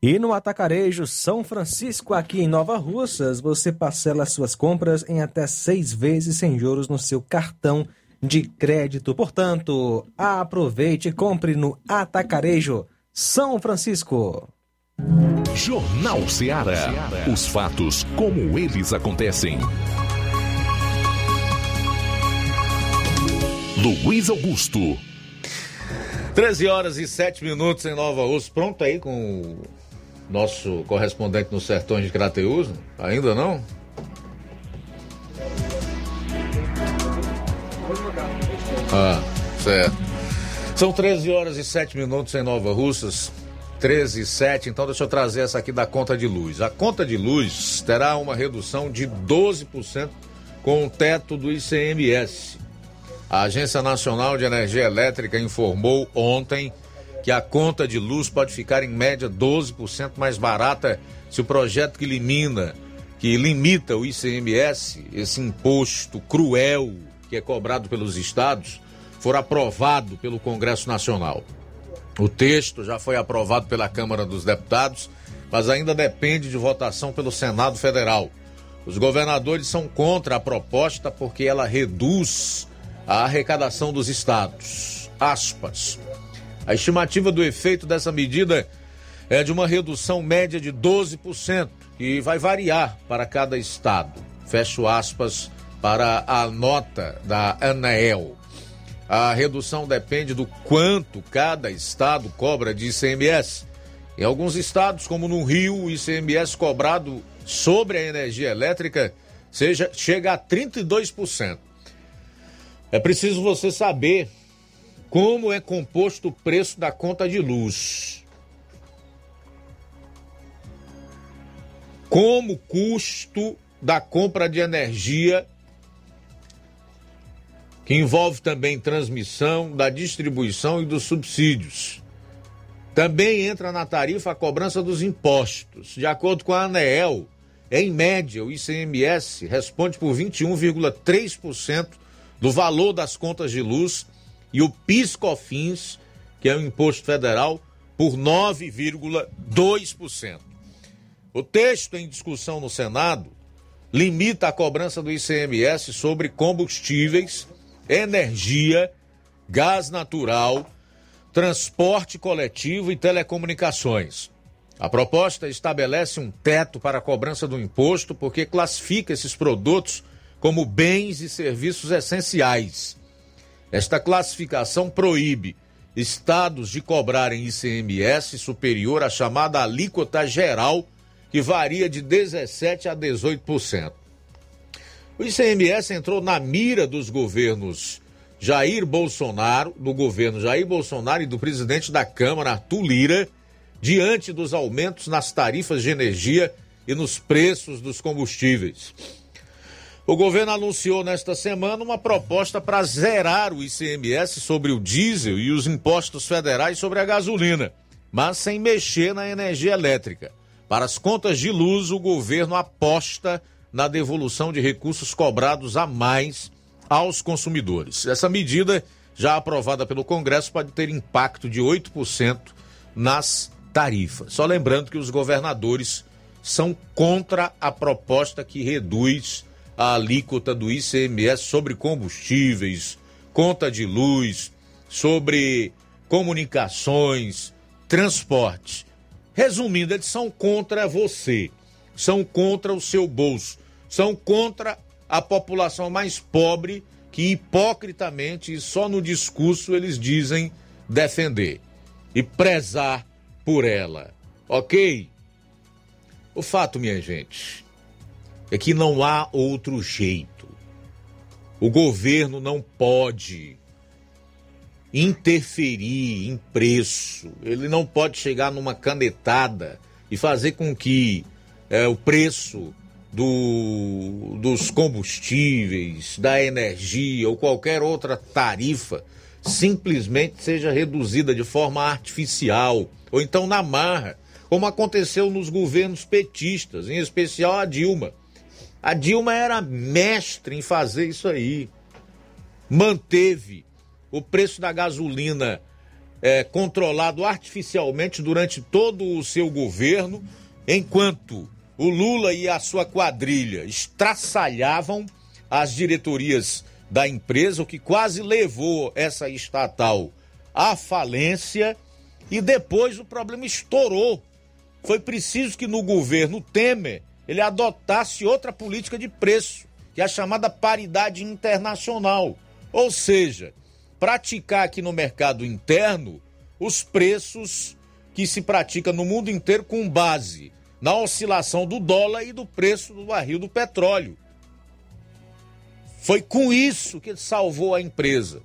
E no Atacarejo São Francisco, aqui em Nova Russas, você parcela suas compras em até seis vezes sem juros no seu cartão de crédito. Portanto, aproveite e compre no Atacarejo São Francisco. Jornal Ceará. Os fatos como eles acontecem. Luiz Augusto. 13 horas e 7 minutos em Nova Rússia. Pronto aí com nosso correspondente nos sertões de Crateus? Ainda não? Ah, certo. São 13 horas e 7 minutos em Nova Russas. 13 e 7, então deixa eu trazer essa aqui da conta de luz. A conta de luz terá uma redução de 12% com o teto do ICMS. A Agência Nacional de Energia Elétrica informou ontem que a conta de luz pode ficar em média 12% mais barata se o projeto que elimina, que limita o ICMS, esse imposto cruel que é cobrado pelos estados, for aprovado pelo Congresso Nacional. O texto já foi aprovado pela Câmara dos Deputados, mas ainda depende de votação pelo Senado Federal. Os governadores são contra a proposta porque ela reduz a arrecadação dos estados. Aspas. A estimativa do efeito dessa medida é de uma redução média de 12%, e vai variar para cada estado. Fecho aspas para a nota da ANAEL. A redução depende do quanto cada estado cobra de ICMS. Em alguns estados, como no Rio, o ICMS cobrado sobre a energia elétrica seja, chega a 32%. É preciso você saber como é composto o preço da conta de luz. Como o custo da compra de energia, que envolve também transmissão, da distribuição e dos subsídios. Também entra na tarifa a cobrança dos impostos. De acordo com a ANEEL, em média, o ICMS responde por 21,3% do valor das contas de luz e o PIS/COFINS, que é o imposto federal, por 9,2%. O texto em discussão no Senado limita a cobrança do ICMS sobre combustíveis, energia, gás natural, transporte coletivo e telecomunicações. A proposta estabelece um teto para a cobrança do imposto porque classifica esses produtos como bens e serviços essenciais. Esta classificação proíbe estados de cobrarem ICMS superior à chamada alíquota geral, que varia de 17% a 18%. O ICMS entrou na mira dos governos Jair Bolsonaro, do governo Jair Bolsonaro e do presidente da Câmara, Arthur Lira, diante dos aumentos nas tarifas de energia e nos preços dos combustíveis. O governo anunciou nesta semana uma proposta para zerar o ICMS sobre o diesel e os impostos federais sobre a gasolina, mas sem mexer na energia elétrica. Para as contas de luz, o governo aposta na devolução de recursos cobrados a mais aos consumidores. Essa medida, já aprovada pelo Congresso, pode ter impacto de 8% nas tarifas. Só lembrando que os governadores são contra a proposta que reduz a alíquota do ICMS sobre combustíveis, conta de luz, sobre comunicações, transporte. Resumindo, eles são contra você, são contra o seu bolso, são contra a população mais pobre que hipocritamente e só no discurso eles dizem defender e prezar por ela. Ok? O fato, minha gente, é que não há outro jeito. O governo não pode interferir em preço, ele não pode chegar numa canetada e fazer com que é, o preço do, dos combustíveis, da energia ou qualquer outra tarifa simplesmente seja reduzida de forma artificial ou então na marra, como aconteceu nos governos petistas, em especial a Dilma. A Dilma era mestre em fazer isso aí. Manteve o preço da gasolina é, controlado artificialmente durante todo o seu governo, enquanto o Lula e a sua quadrilha estraçalhavam as diretorias da empresa, o que quase levou essa estatal à falência. E depois o problema estourou. Foi preciso que no governo Temer ele adotasse outra política de preço, que é a chamada paridade internacional. Ou seja, praticar aqui no mercado interno os preços que se pratica no mundo inteiro com base na oscilação do dólar e do preço do barril do petróleo. Foi com isso que ele salvou a empresa.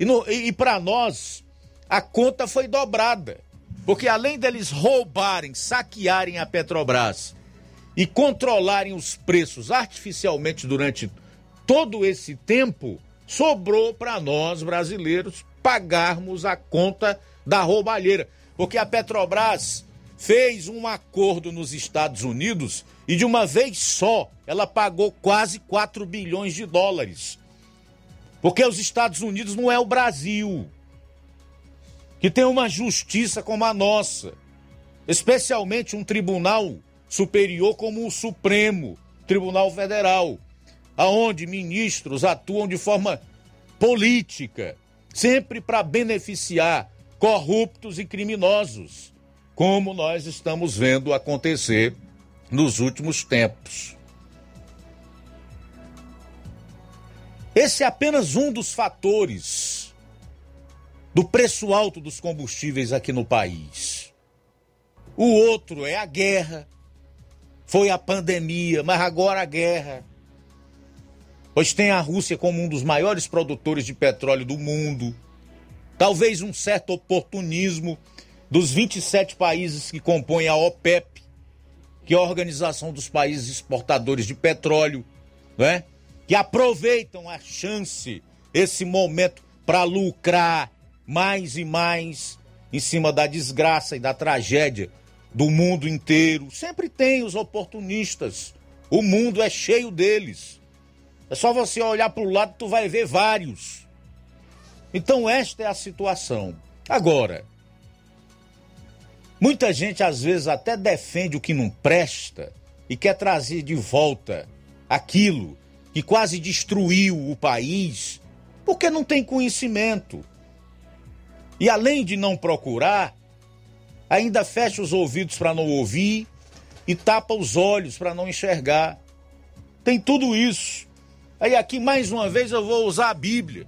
E, e, e para nós, a conta foi dobrada. Porque além deles roubarem, saquearem a Petrobras e controlarem os preços artificialmente durante todo esse tempo, sobrou para nós brasileiros pagarmos a conta da roubalheira. Porque a Petrobras fez um acordo nos Estados Unidos e de uma vez só ela pagou quase 4 bilhões de dólares. Porque os Estados Unidos não é o Brasil, que tem uma justiça como a nossa, especialmente um tribunal superior como o Supremo Tribunal Federal, aonde ministros atuam de forma política, sempre para beneficiar corruptos e criminosos, como nós estamos vendo acontecer nos últimos tempos. Esse é apenas um dos fatores do preço alto dos combustíveis aqui no país. O outro é a guerra, foi a pandemia, mas agora a guerra. Pois tem a Rússia como um dos maiores produtores de petróleo do mundo. Talvez um certo oportunismo dos 27 países que compõem a OPEP, que é a Organização dos Países Exportadores de Petróleo, né? que aproveitam a chance, esse momento, para lucrar mais e mais em cima da desgraça e da tragédia do mundo inteiro. Sempre tem os oportunistas. O mundo é cheio deles. É só você olhar para o lado, tu vai ver vários. Então esta é a situação. Agora, muita gente às vezes até defende o que não presta e quer trazer de volta aquilo que quase destruiu o país, porque não tem conhecimento. E além de não procurar, ainda fecha os ouvidos para não ouvir e tapa os olhos para não enxergar. Tem tudo isso. Aí aqui mais uma vez eu vou usar a Bíblia.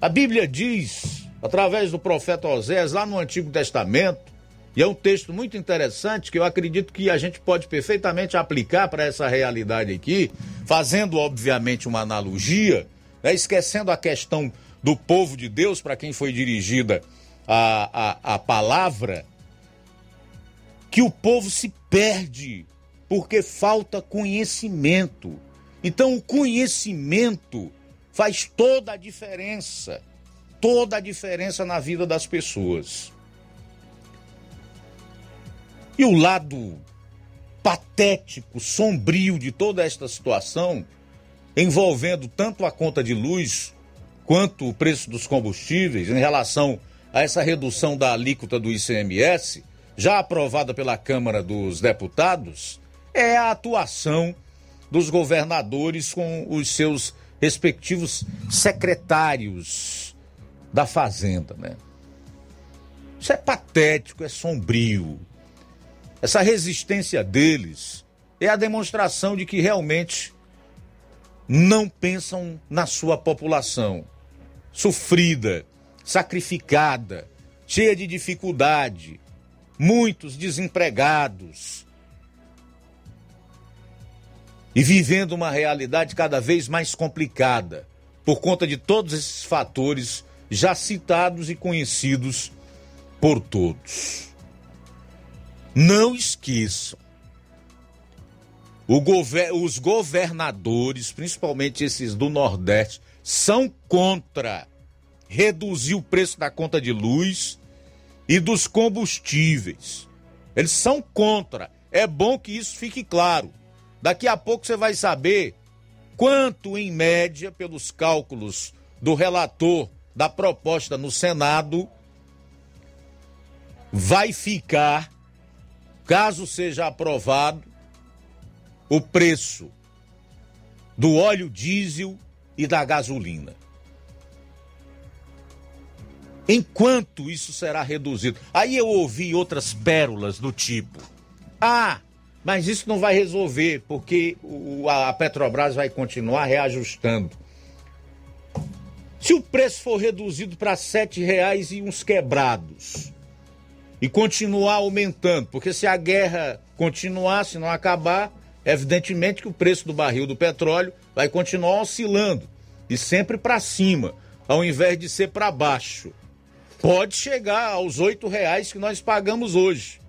A Bíblia diz, através do profeta Oséias, lá no Antigo Testamento, e é um texto muito interessante que eu acredito que a gente pode perfeitamente aplicar para essa realidade aqui, fazendo obviamente uma analogia, né, esquecendo a questão do povo de Deus para quem foi dirigida a, a, a palavra, que o povo se perde porque falta conhecimento. Então, o conhecimento faz toda a diferença, toda a diferença na vida das pessoas. E o lado patético, sombrio de toda esta situação, envolvendo tanto a conta de luz quanto o preço dos combustíveis em relação a essa redução da alíquota do ICMS, já aprovada pela Câmara dos Deputados, é a atuação dos governadores com os seus respectivos secretários da Fazenda, né? Isso é patético, é sombrio. Essa resistência deles é a demonstração de que realmente não pensam na sua população sofrida, sacrificada, cheia de dificuldade, muitos desempregados e vivendo uma realidade cada vez mais complicada por conta de todos esses fatores já citados e conhecidos por todos. Não esqueçam. Gover os governadores, principalmente esses do Nordeste, são contra reduzir o preço da conta de luz e dos combustíveis. Eles são contra. É bom que isso fique claro. Daqui a pouco você vai saber quanto, em média, pelos cálculos do relator da proposta no Senado, vai ficar caso seja aprovado, o preço do óleo diesel e da gasolina. Enquanto isso será reduzido. Aí eu ouvi outras pérolas do tipo: ah, mas isso não vai resolver, porque a Petrobras vai continuar reajustando. Se o preço for reduzido para sete reais e uns quebrados, e continuar aumentando, porque se a guerra continuar, se não acabar, evidentemente que o preço do barril do petróleo vai continuar oscilando e sempre para cima, ao invés de ser para baixo. Pode chegar aos oito reais que nós pagamos hoje.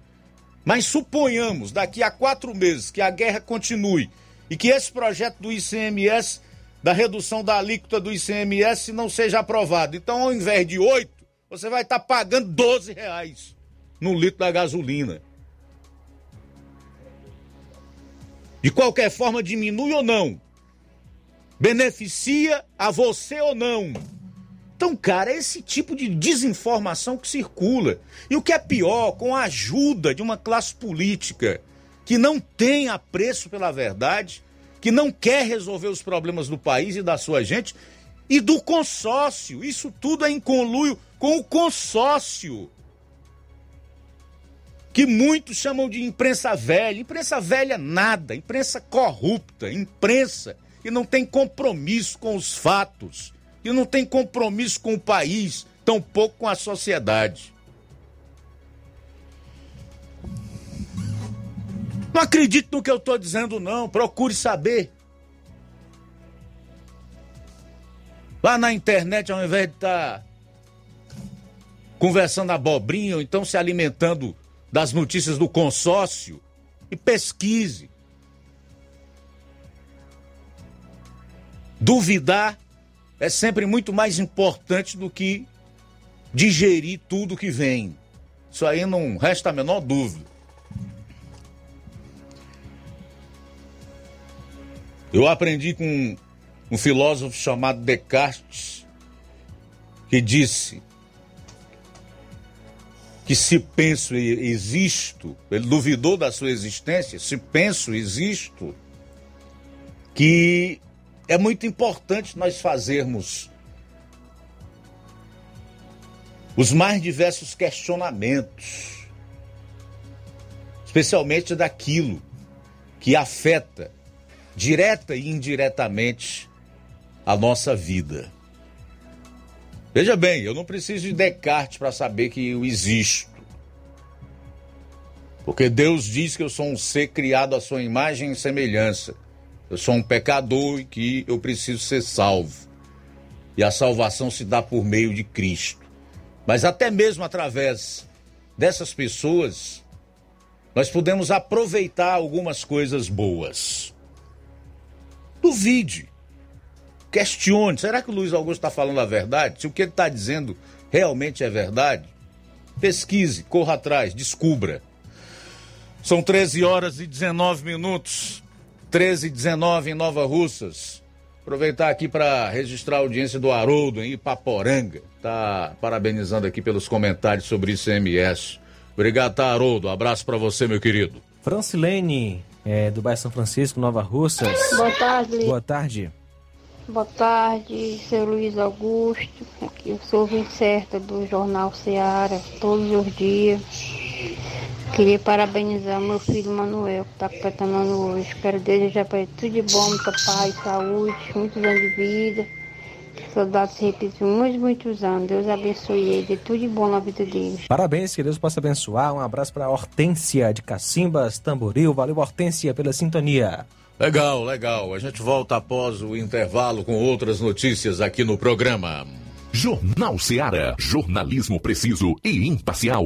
Mas suponhamos daqui a quatro meses que a guerra continue e que esse projeto do ICMS, da redução da alíquota do ICMS, não seja aprovado. Então, ao invés de oito, você vai estar tá pagando 12 reais no litro da gasolina. De qualquer forma, diminui ou não? Beneficia a você ou não? Então, cara, é esse tipo de desinformação que circula. E o que é pior, com a ajuda de uma classe política que não tem apreço pela verdade, que não quer resolver os problemas do país e da sua gente, e do consórcio. Isso tudo é em conluio com o consórcio que muitos chamam de imprensa velha. Imprensa velha nada, imprensa corrupta, imprensa que não tem compromisso com os fatos, que não tem compromisso com o país, tampouco com a sociedade. Não acredite no que eu estou dizendo, não. Procure saber. Lá na internet, ao invés de estar tá conversando abobrinha ou então se alimentando das notícias do consórcio, e pesquise. Duvidar é sempre muito mais importante do que digerir tudo que vem. Isso aí não resta a menor dúvida. Eu aprendi com um filósofo chamado Descartes, que disse que se penso e existo, ele duvidou da sua existência, se penso, existo, que é muito importante nós fazermos os mais diversos questionamentos, especialmente daquilo que afeta direta e indiretamente a nossa vida. Veja bem, eu não preciso de Descartes para saber que eu existo. Porque Deus diz que eu sou um ser criado à sua imagem e semelhança. Eu sou um pecador e que eu preciso ser salvo. E a salvação se dá por meio de Cristo. Mas até mesmo através dessas pessoas, nós podemos aproveitar algumas coisas boas. Duvide. Questione. Será que o Luiz Augusto está falando a verdade? Se o que ele está dizendo realmente é verdade? Pesquise, corra atrás, descubra. São 13 horas e 19 minutos. 13 e 19 em Nova Russas. Aproveitar aqui para registrar a audiência do Haroldo em Ipaporanga. Tá parabenizando aqui pelos comentários sobre ICMS. Obrigado, tá, Haroldo. Abraço para você, meu querido. Francilene, é, do bairro São Francisco, Nova Russas. Boa tarde. Boa tarde. Boa tarde, seu Luiz Augusto. Aqui eu sou ouvinte certa do Jornal Seara, todos os dias. Queria parabenizar meu filho Manuel, que está completando ano hoje. Quero desejar para ele tudo de bom, muita paz, saúde, muitos anos de vida. Que o soldado se repita muitos, muitos anos. Deus abençoe ele, dê tudo de bom na vida dele. Parabéns, que Deus possa abençoar. Um abraço para Hortência de Cacimbas, Tamboril. Valeu, Hortência, pela sintonia. Legal, legal. A gente volta após o intervalo com outras notícias aqui no programa. Jornal Seara. Jornalismo preciso e imparcial.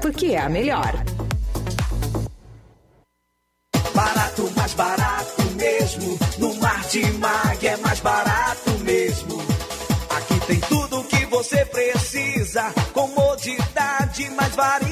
porque é a melhor. Barato, mais barato mesmo. No Martimag é mais barato mesmo. Aqui tem tudo o que você precisa. Comodidade, mais variedade.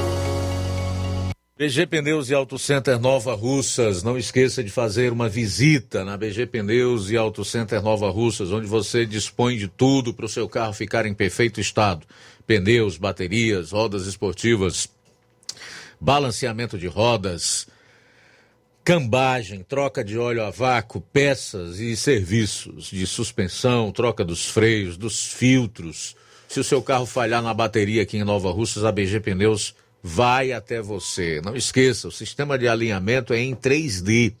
BG Pneus e Auto Center Nova Russas. Não esqueça de fazer uma visita na BG Pneus e Auto Center Nova Russas, onde você dispõe de tudo para o seu carro ficar em perfeito estado: pneus, baterias, rodas esportivas, balanceamento de rodas, cambagem, troca de óleo a vácuo, peças e serviços de suspensão, troca dos freios, dos filtros. Se o seu carro falhar na bateria aqui em Nova Russas, a BG Pneus vai até você. Não esqueça, o sistema de alinhamento é em 3D,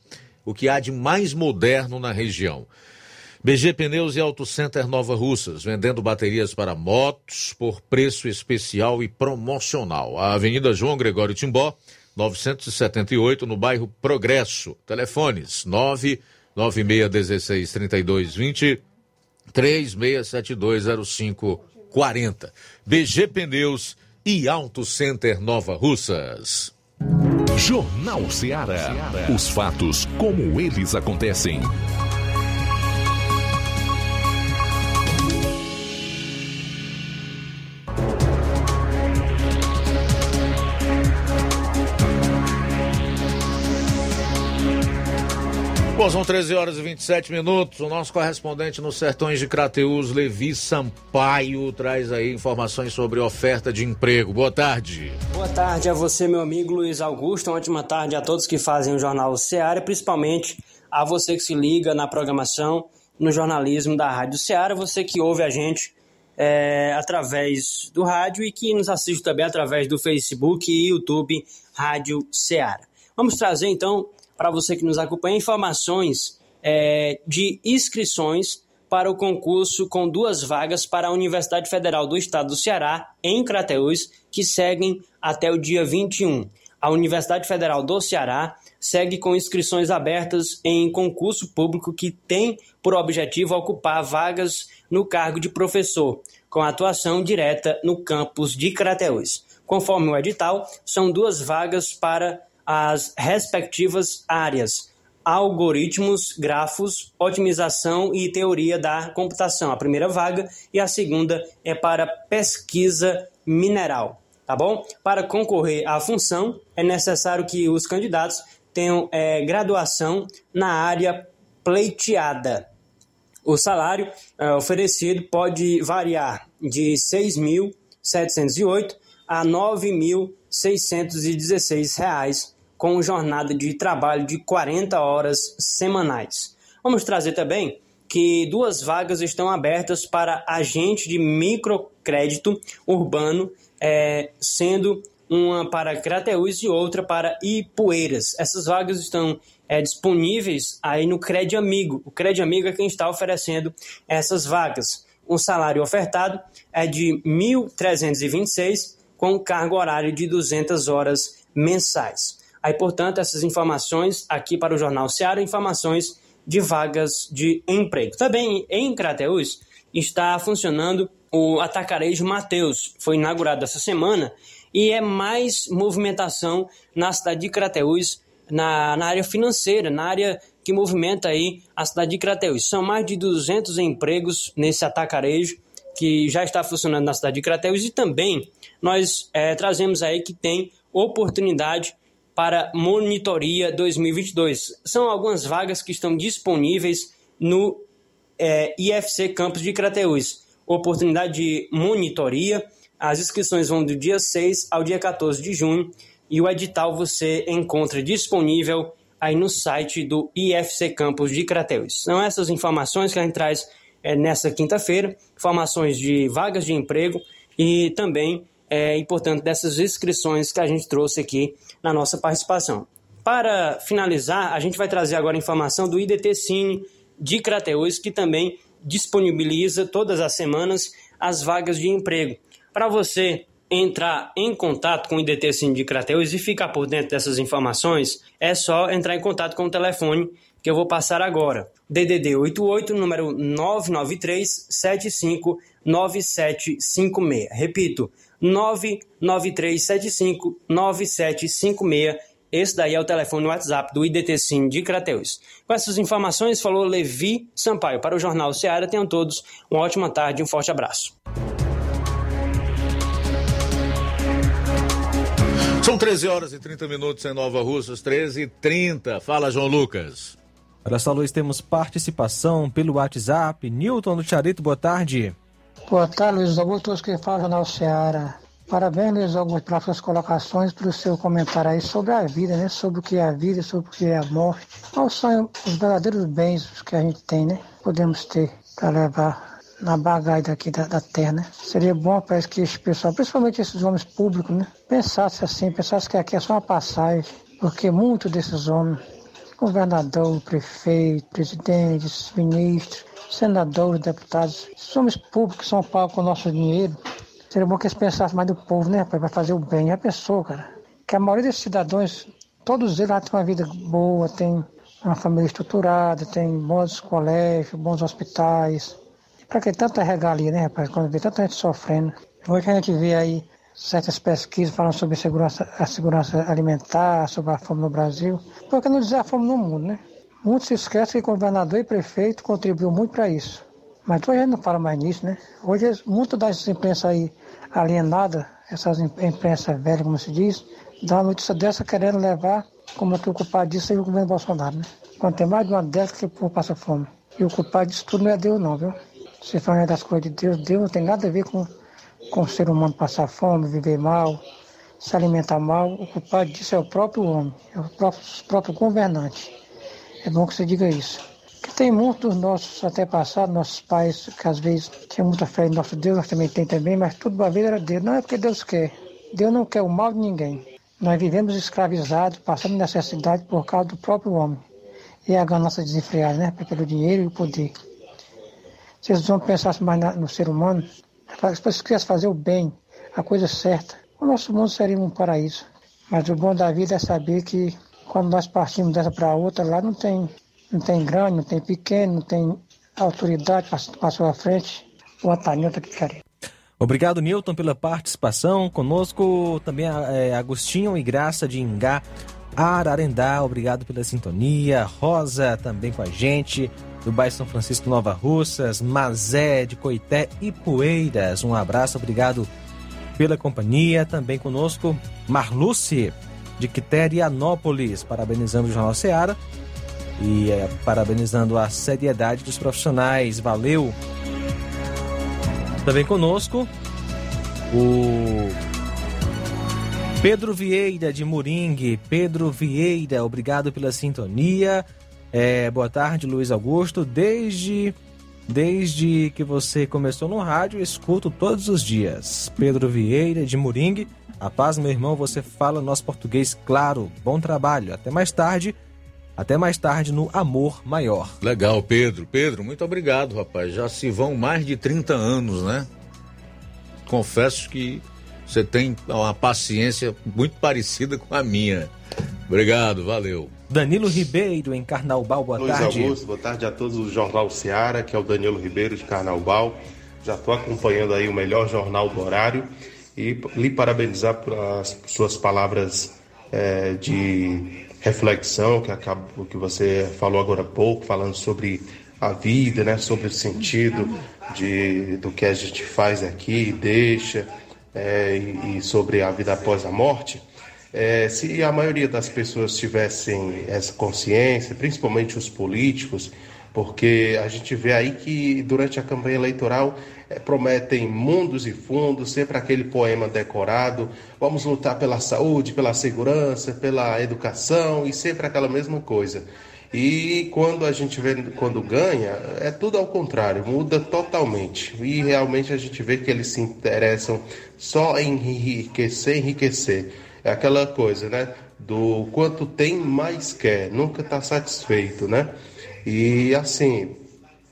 o que há de mais moderno na região. BG Pneus e Auto Center Nova Russas, vendendo baterias para motos por preço especial e promocional. A Avenida João Gregório Timbó, 978, no bairro Progresso. Telefones 99616 3220 36720540. BG Pneus e Auto Center Nova Russas. Jornal Ceará. Os fatos como eles acontecem. Bom, são 13 horas e 27 minutos. O nosso correspondente nos sertões de Crateus, Levi Sampaio, traz aí informações sobre oferta de emprego. Boa tarde. Boa tarde a você, meu amigo Luiz Augusto. Uma ótima tarde a todos que fazem o Jornal Ceará, principalmente a você que se liga na programação, no jornalismo da Rádio Ceará, você que ouve a gente é, através do rádio e que nos assiste também através do Facebook e YouTube Rádio Ceará. Vamos trazer então para você que nos acompanha, informações é, de inscrições para o concurso com duas vagas para a Universidade Federal do Estado do Ceará, em Crateús, que seguem até o dia 21. A Universidade Federal do Ceará segue com inscrições abertas em concurso público que tem por objetivo ocupar vagas no cargo de professor, com atuação direta no campus de Crateús. Conforme o edital, são duas vagas para as respectivas áreas algoritmos, grafos, otimização e teoria da computação. A primeira vaga e a segunda é para pesquisa mineral, tá bom? Para concorrer à função é necessário que os candidatos tenham é, graduação na área pleiteada. O salário é, oferecido pode variar de 6.708 a 9.616 reais com jornada de trabalho de 40 horas semanais. Vamos trazer também que duas vagas estão abertas para agente de microcrédito urbano, é, sendo uma para Crateús e outra para Ipueiras. Essas vagas estão é, disponíveis aí no Crédito Amigo. O Crédito Amigo é quem está oferecendo essas vagas. O salário ofertado é de R$ 1.326, com cargo horário de 200 horas mensais. Aí, portanto, essas informações aqui para o Jornal Seara, informações de vagas de emprego. Também em Crateús está funcionando o Atacarejo Mateus. Foi inaugurado essa semana e é mais movimentação na cidade de Crateús, na, na área financeira, na área que movimenta aí a cidade de Crateús. São mais de 200 empregos nesse atacarejo que já está funcionando na cidade de Crateús e também nós é, trazemos aí que tem oportunidade para monitoria 2022. São algumas vagas que estão disponíveis no é, IFC Campus de Crateús. Oportunidade de monitoria. As inscrições vão do dia 6 ao dia 14 de junho e o edital você encontra disponível aí no site do IFC Campus de Crateús. São essas informações que a gente traz é, nessa quinta-feira, informações de vagas de emprego e também é, importante dessas inscrições que a gente trouxe aqui na nossa participação. Para finalizar, a gente vai trazer agora informação do IDT Cine de Crateus, que também disponibiliza todas as semanas as vagas de emprego. Para você entrar em contato com o IDT Cine de Crateus e ficar por dentro dessas informações, é só entrar em contato com o telefone que eu vou passar agora. DDD 88, número 993 759756. Repito, 99375 9756. Esse daí é o telefone WhatsApp do IDT de Crateus. Com essas informações, falou Levi Sampaio. Para o Jornal Seara, tenham todos uma ótima tarde e um forte abraço. São 13 horas e 30 minutos em Nova Russas, 13 e 30. Fala, João Lucas. Olha só, Luiz, temos participação pelo WhatsApp. Newton do Charito, boa tarde. Boa tarde, Luiz Augusto, todos que falam Jornal Seara. Parabéns, Luiz Augusto, pelas suas colocações, pelo seu comentário aí sobre a vida, né? Sobre o que é a vida, sobre o que é a morte. Quais são os verdadeiros bens que a gente tem, né? Podemos ter para levar na bagagem daqui da, da, terra, né? Seria bom para que esse pessoal, principalmente esses homens públicos, né? Pensasse assim, pensasse que aqui é só uma passagem, porque muitos desses homens, governador, prefeito, presidentes, ministros, senadores, deputados, somos públicos, São Paulo com o nosso dinheiro. Seria bom que eles pensassem mais do povo, né, para fazer o bem. a pessoa, cara, que a maioria desses cidadãos, todos eles lá têm uma vida boa, tem uma família estruturada, tem bons colégios, bons hospitais. Para que tanta regalia, né, rapaz, quando vê tanta gente sofrendo. Hoje a gente vê aí certas pesquisas falando sobre segurança, a segurança alimentar, sobre a fome no Brasil. Por que não dizer a fome no mundo, né? Muitos se esquecem que governador e prefeito contribuiu muito para isso. Mas hoje a gente não fala mais nisso, né? Hoje, muitas das imprensas aí alienadas, essas imprensas velhas, como se diz, dá uma notícia dessa querendo levar como que o culpado disso seja o governo Bolsonaro, né? Quando tem mais de uma dessas que o povo passa fome. E o culpado disso tudo não é Deus não, viu? Se falar das coisas de Deus, Deus não tem nada a ver com, com o ser humano passar fome, viver mal, se alimentar mal. O culpado disso é o próprio homem, é o próprio, o próprio governante. É bom que você diga isso. Que tem muitos nossos até passados, nossos pais, que às vezes tinham muita fé em nosso Deus, nós também tem também, mas tudo uma vez era Deus. Não é porque Deus quer. Deus não quer o mal de ninguém. Nós vivemos escravizados, passando necessidade por causa do próprio homem. E a ganância desenfreada, né? Pelo dinheiro e o poder. Se eles homens pensassem mais no ser humano, se eles quisessem fazer o bem, a coisa certa, o nosso mundo seria um paraíso. Mas o bom da vida é saber que quando nós partimos dessa para outra, lá não tem, não tem grande, não tem pequeno, não tem autoridade para sua frente. O Antanilton que quer. Obrigado, Newton, pela participação. Conosco também é, Agostinho e Graça de Ingá, Ararendá. Obrigado pela sintonia. Rosa também com a gente. Do bairro São Francisco Nova Russas, Mazé de Coité e Poeiras. Um abraço, obrigado pela companhia. Também conosco, Marluce de Quiterianópolis, parabenizando o Jornal Seara e é, parabenizando a seriedade dos profissionais. Valeu! Também conosco o Pedro Vieira de Moringue. Pedro Vieira, obrigado pela sintonia. É, boa tarde, Luiz Augusto. Desde, desde que você começou no rádio, escuto todos os dias. Pedro Vieira, de Moringue. A paz, meu irmão, você fala nosso português claro. Bom trabalho. Até mais tarde. Até mais tarde no Amor Maior. Legal, Pedro. Pedro, muito obrigado, rapaz. Já se vão mais de 30 anos, né? Confesso que você tem uma paciência muito parecida com a minha. Obrigado, valeu. Danilo Ribeiro, em Carnaubal, boa Luiz tarde. Augusto, boa tarde a todos do Jornal Seara, que é o Danilo Ribeiro de Carnaubal. Já estou acompanhando aí o melhor jornal do horário e lhe parabenizar pelas suas palavras eh, de reflexão que acabou que você falou agora há pouco, falando sobre a vida, né, sobre o sentido de, do que a gente faz aqui deixa, eh, e, e sobre a vida após a morte. É, se a maioria das pessoas tivessem essa consciência, principalmente os políticos, porque a gente vê aí que durante a campanha eleitoral é, prometem mundos e fundos, sempre aquele poema decorado, vamos lutar pela saúde, pela segurança, pela educação e sempre aquela mesma coisa. E quando a gente vê, quando ganha, é tudo ao contrário, muda totalmente. E realmente a gente vê que eles se interessam só em enriquecer, enriquecer. É aquela coisa, né? Do quanto tem, mais quer, nunca está satisfeito, né? E assim,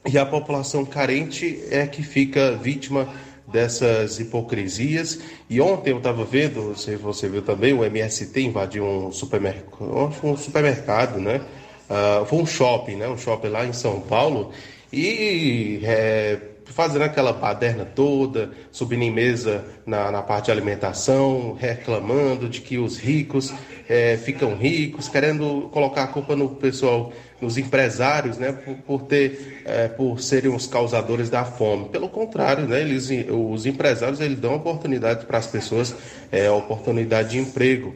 e a população carente é que fica vítima dessas hipocrisias. E ontem eu estava vendo, se você viu também, o MST invadiu um supermercado, um supermercado, né? Uh, foi um shopping, né? Um shopping lá em São Paulo. E é, fazendo aquela baderna toda, subindo em mesa na, na parte de alimentação, reclamando de que os ricos é, ficam ricos, querendo colocar a culpa no pessoal, nos empresários, né, por, por ter, é, por serem os causadores da fome. Pelo contrário, né, eles, os empresários eles dão oportunidade para as pessoas, é, oportunidade de emprego.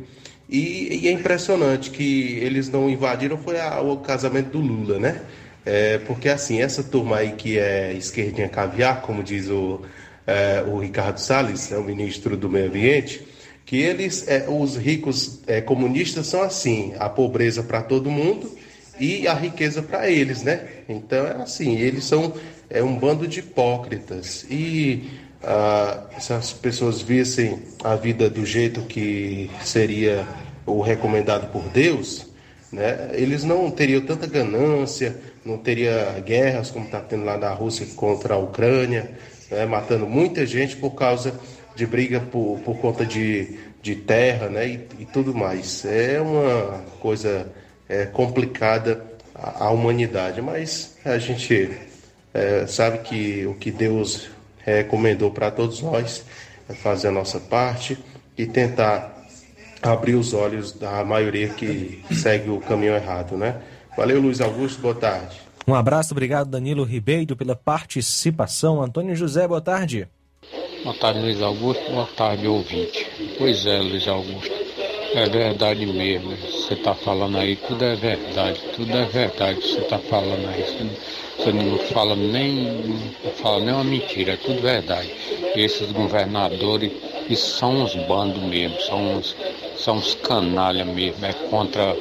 E, e, é impressionante que eles não invadiram foi a, o casamento do Lula, né? É, porque assim, essa turma aí que é esquerdinha caviar, como diz o, é, o Ricardo Salles, é o ministro do Meio Ambiente, que eles, é, os ricos é, comunistas são assim, a pobreza para todo mundo e a riqueza para eles, né? Então é assim, eles são é um bando de hipócritas e ah, se as pessoas vissem a vida do jeito que seria o recomendado por Deus, né? Eles não teriam tanta ganância, não teria guerras como está tendo lá na Rússia contra a Ucrânia, né, matando muita gente por causa de briga por, por conta de, de terra né, e, e tudo mais. É uma coisa é, complicada a, humanidade, mas a gente é, sabe que o que Deus recomendou para todos nós é fazer a nossa parte e tentar abrir os olhos da maioria que segue o caminho errado, né? Valeu, Luiz Augusto, boa tarde. Um abraço, obrigado Danilo Ribeiro pela participação. Antônio José, boa tarde. Boa tarde, Luiz Augusto. Boa tarde, ouvinte. Pois é, Luiz Augusto. É verdade mesmo. Você está falando aí, tudo é verdade. Tudo é verdade que você está falando aí. Você não fala nem, não fala nem uma mentira, é tudo verdade. Esses governadores, isso são uns bandos mesmo, são uns, são uns canalha mesmo, é contra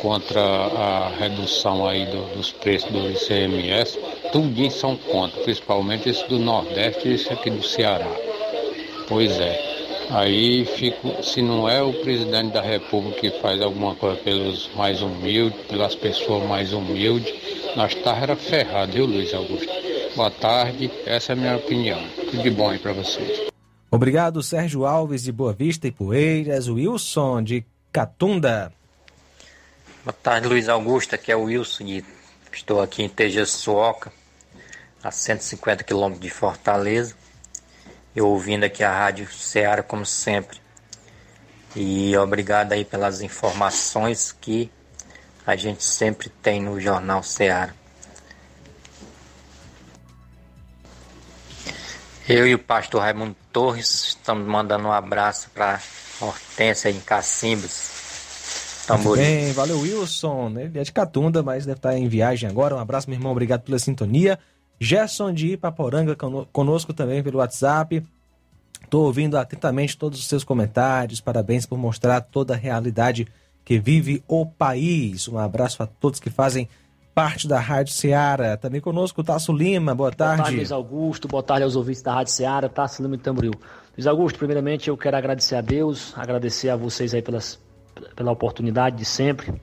contra a redução aí do, dos preços do ICMS, tudo são contra, principalmente esse do Nordeste e esse aqui do Ceará. Pois é. Aí fico, se não é o presidente da República que faz alguma coisa pelos mais humildes, pelas pessoas mais humildes, nós era ferrados, viu Luiz Augusto? Boa tarde, essa é a minha opinião. Tudo de bom aí para vocês. Obrigado, Sérgio Alves de Boa Vista e Poeiras, Wilson de Catunda. Boa tarde, Luiz Augusto. Aqui é o Wilson. E estou aqui em Tejesuoca, a 150 quilômetros de Fortaleza. Eu ouvindo aqui a Rádio Ceará, como sempre. E obrigado aí pelas informações que a gente sempre tem no Jornal Ceará. Eu e o pastor Raimundo Torres estamos mandando um abraço para Hortência em Cacimbos. Tamboril. bem, valeu Wilson, ele é de Catunda, mas deve estar em viagem agora. Um abraço, meu irmão, obrigado pela sintonia. Gerson de Ipaporanga conosco também pelo WhatsApp. Estou ouvindo atentamente todos os seus comentários. Parabéns por mostrar toda a realidade que vive o país. Um abraço a todos que fazem parte da Rádio Ceará. Também conosco o Tasso Lima, boa tarde. Boa tarde, Luiz Augusto, boa tarde aos ouvintes da Rádio Ceará, Tasso Lima e Tamboril. Luiz Augusto, primeiramente eu quero agradecer a Deus, agradecer a vocês aí pelas, pela oportunidade de sempre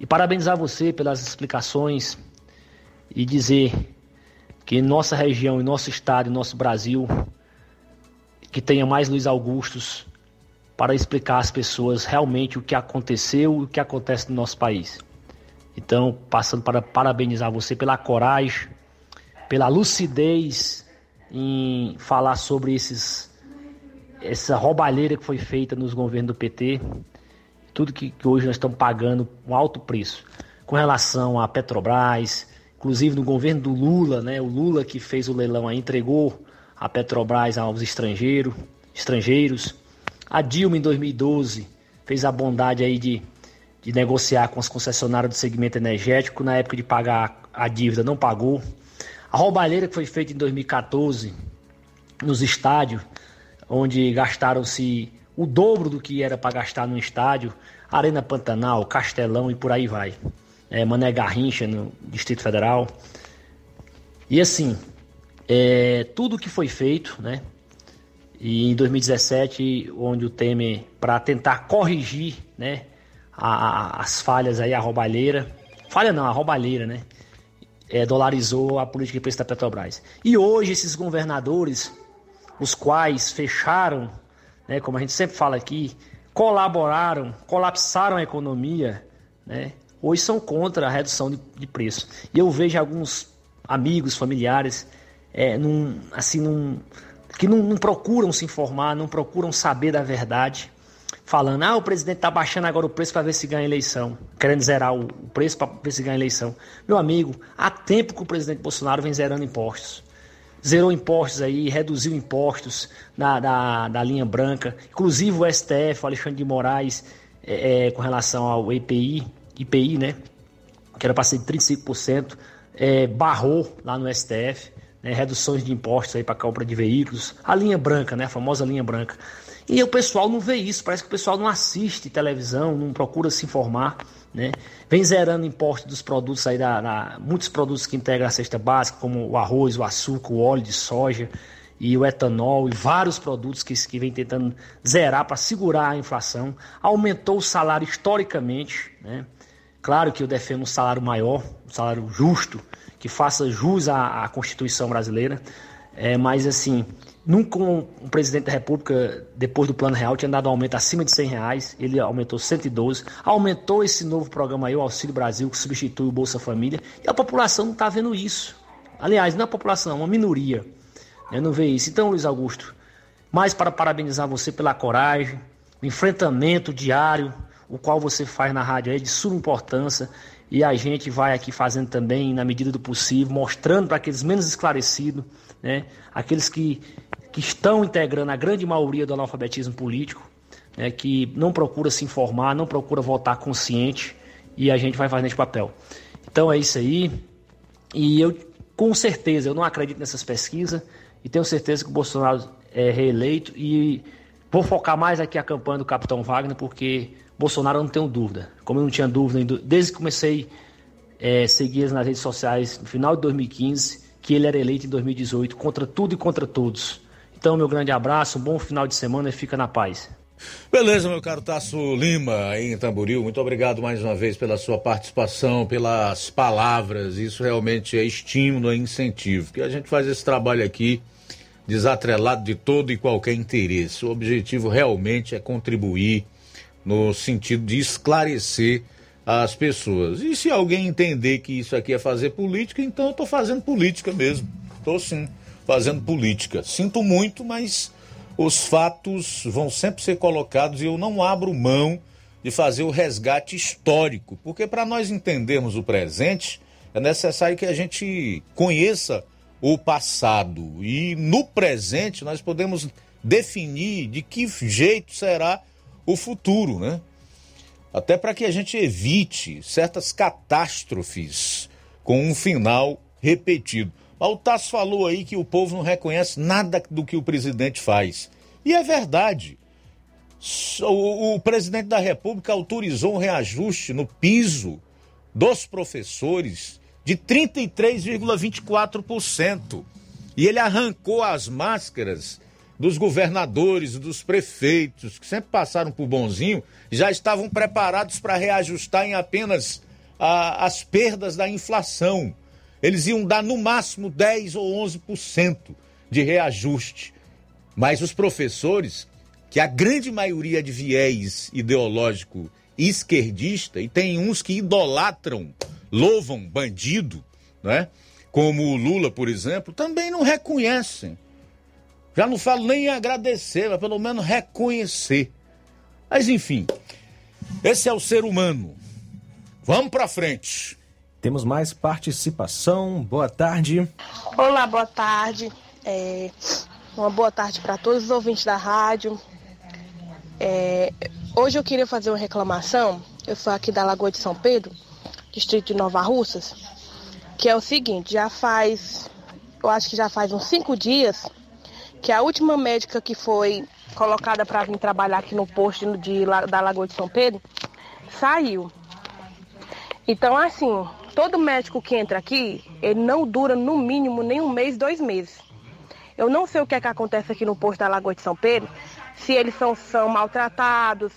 e parabenizar você pelas explicações e dizer que nossa região, em nosso estado, em nosso Brasil, que tenha mais Luiz Augustos para explicar às pessoas realmente o que aconteceu e o que acontece no nosso país. Então, passando para parabenizar você pela coragem, pela lucidez em falar sobre esses essa roubalheira que foi feita nos governos do PT, tudo que, que hoje nós estamos pagando um alto preço com relação à Petrobras, inclusive no governo do Lula, né? O Lula que fez o leilão aí entregou a Petrobras aos estrangeiros, estrangeiros. A Dilma em 2012 fez a bondade aí de, de negociar com as concessionárias do segmento energético, na época de pagar a dívida não pagou. A roubalheira que foi feita em 2014 nos estádios, onde gastaram-se o dobro do que era para gastar no estádio, Arena Pantanal, Castelão e por aí vai. É, Mané Garrincha no Distrito Federal. E assim, é, tudo que foi feito, né? E em 2017, onde o Temer, para tentar corrigir, né, a, a, as falhas aí, a roubalheira, falha não, a roubalheira, né, é, dolarizou a política de preço da Petrobras. E hoje esses governadores, os quais fecharam, né, como a gente sempre fala aqui, colaboraram, colapsaram a economia, né, hoje são contra a redução de, de preço. E eu vejo alguns amigos, familiares, é, num, assim, num, que não, não, procuram se informar, não procuram saber da verdade, falando, ah, o presidente está baixando agora o preço para ver se ganha eleição, querendo zerar o, o preço para ver se ganha eleição. Meu amigo, há tempo que o presidente Bolsonaro vem zerando impostos. Zerou impostos aí, reduziu impostos na, da, da linha branca, inclusive o STF, o Alexandre de Moraes, é, é, com relação ao IPI, IPI, né, que era para ser de 35%, é, barrou lá no STF né, reduções de impostos aí para compra de veículos, a linha branca, né, a famosa linha branca. E o pessoal não vê isso, parece que o pessoal não assiste televisão, não procura se informar, né? Vem zerando impostos dos produtos aí, da, da, muitos produtos que integram a cesta básica, como o arroz, o açúcar, o óleo de soja e o etanol e vários produtos que, que vem tentando zerar para segurar a inflação. Aumentou o salário historicamente, né? Claro que eu defendo um salário maior, um salário justo, que faça jus à, à Constituição brasileira. É, mas assim, nunca um, um, presidente da República, depois do Plano Real, tinha dado um aumento acima de 100 reais, ele aumentou 112, aumentou esse novo programa aí, o Auxílio Brasil, que substitui o Bolsa Família, e a população não está vendo isso. Aliás, não é a população, é uma minoria. Né, não vê isso. Então, Luiz Augusto, mais para parabenizar você pela coragem, o enfrentamento diário, o qual você faz na rádio é de suma importância. E a gente vai aqui fazendo também, na medida do possível, mostrando para aqueles menos esclarecidos, né, aqueles que, que estão integrando a grande maioria do analfabetismo político, né, que não procura se informar, não procura votar consciente, e a gente vai fazendo esse papel. Então é isso aí. E eu, com certeza, eu não acredito nessas pesquisas, e tenho certeza que o Bolsonaro é reeleito, e vou focar mais aqui a campanha do Capitão Wagner, porque Bolsonaro eu não tenho dúvida. Como eu não tinha dúvida desde que comecei a é, seguir nas redes sociais no final de 2015, que ele era eleito em 2018, contra tudo e contra todos. Então, meu grande abraço, um bom final de semana e fica na paz. Beleza, meu caro Tasso Lima, em Tamboril. Muito obrigado mais uma vez pela sua participação, pelas palavras. Isso realmente é estímulo, é incentivo. Que a gente faz esse trabalho aqui desatrelado de todo e qualquer interesse. O objetivo realmente é contribuir no sentido de esclarecer as pessoas. E se alguém entender que isso aqui é fazer política, então eu estou fazendo política mesmo. Estou sim fazendo política. Sinto muito, mas os fatos vão sempre ser colocados e eu não abro mão de fazer o resgate histórico, porque para nós entendermos o presente é necessário que a gente conheça o passado e no presente nós podemos definir de que jeito será o futuro, né? Até para que a gente evite certas catástrofes com um final repetido. O Tasso falou aí que o povo não reconhece nada do que o presidente faz. E é verdade. O, o presidente da República autorizou um reajuste no piso dos professores de 33,24%. E ele arrancou as máscaras dos governadores dos prefeitos, que sempre passaram por bonzinho, já estavam preparados para reajustar em apenas ah, as perdas da inflação. Eles iam dar no máximo 10 ou 11% de reajuste. Mas os professores, que a grande maioria é de viés ideológico esquerdista, e tem uns que idolatram, louvam bandido, né? como o Lula, por exemplo, também não reconhecem já não falo nem em agradecer, mas pelo menos reconhecer. Mas enfim, esse é o ser humano. Vamos para frente. Temos mais participação. Boa tarde. Olá, boa tarde. É, uma boa tarde para todos os ouvintes da rádio. É, hoje eu queria fazer uma reclamação. Eu sou aqui da Lagoa de São Pedro, distrito de Nova Russas, que é o seguinte: já faz, eu acho que já faz uns cinco dias que a última médica que foi colocada para vir trabalhar aqui no posto de, da Lagoa de São Pedro saiu. Então, assim, todo médico que entra aqui, ele não dura no mínimo nem um mês, dois meses. Eu não sei o que é que acontece aqui no posto da Lagoa de São Pedro, se eles são, são maltratados,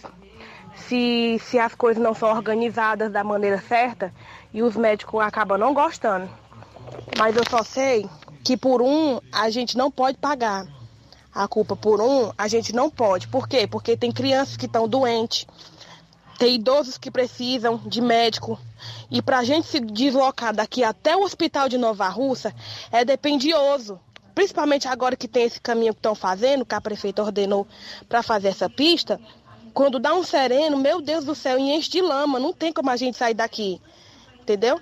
se, se as coisas não são organizadas da maneira certa e os médicos acabam não gostando. Mas eu só sei que por um a gente não pode pagar a culpa por um, a gente não pode. Por quê? Porque tem crianças que estão doentes, tem idosos que precisam de médico. E para a gente se deslocar daqui até o hospital de Nova Russa é dependioso. Principalmente agora que tem esse caminho que estão fazendo, que a prefeita ordenou para fazer essa pista. Quando dá um sereno, meu Deus do céu, enche de lama, não tem como a gente sair daqui. Entendeu?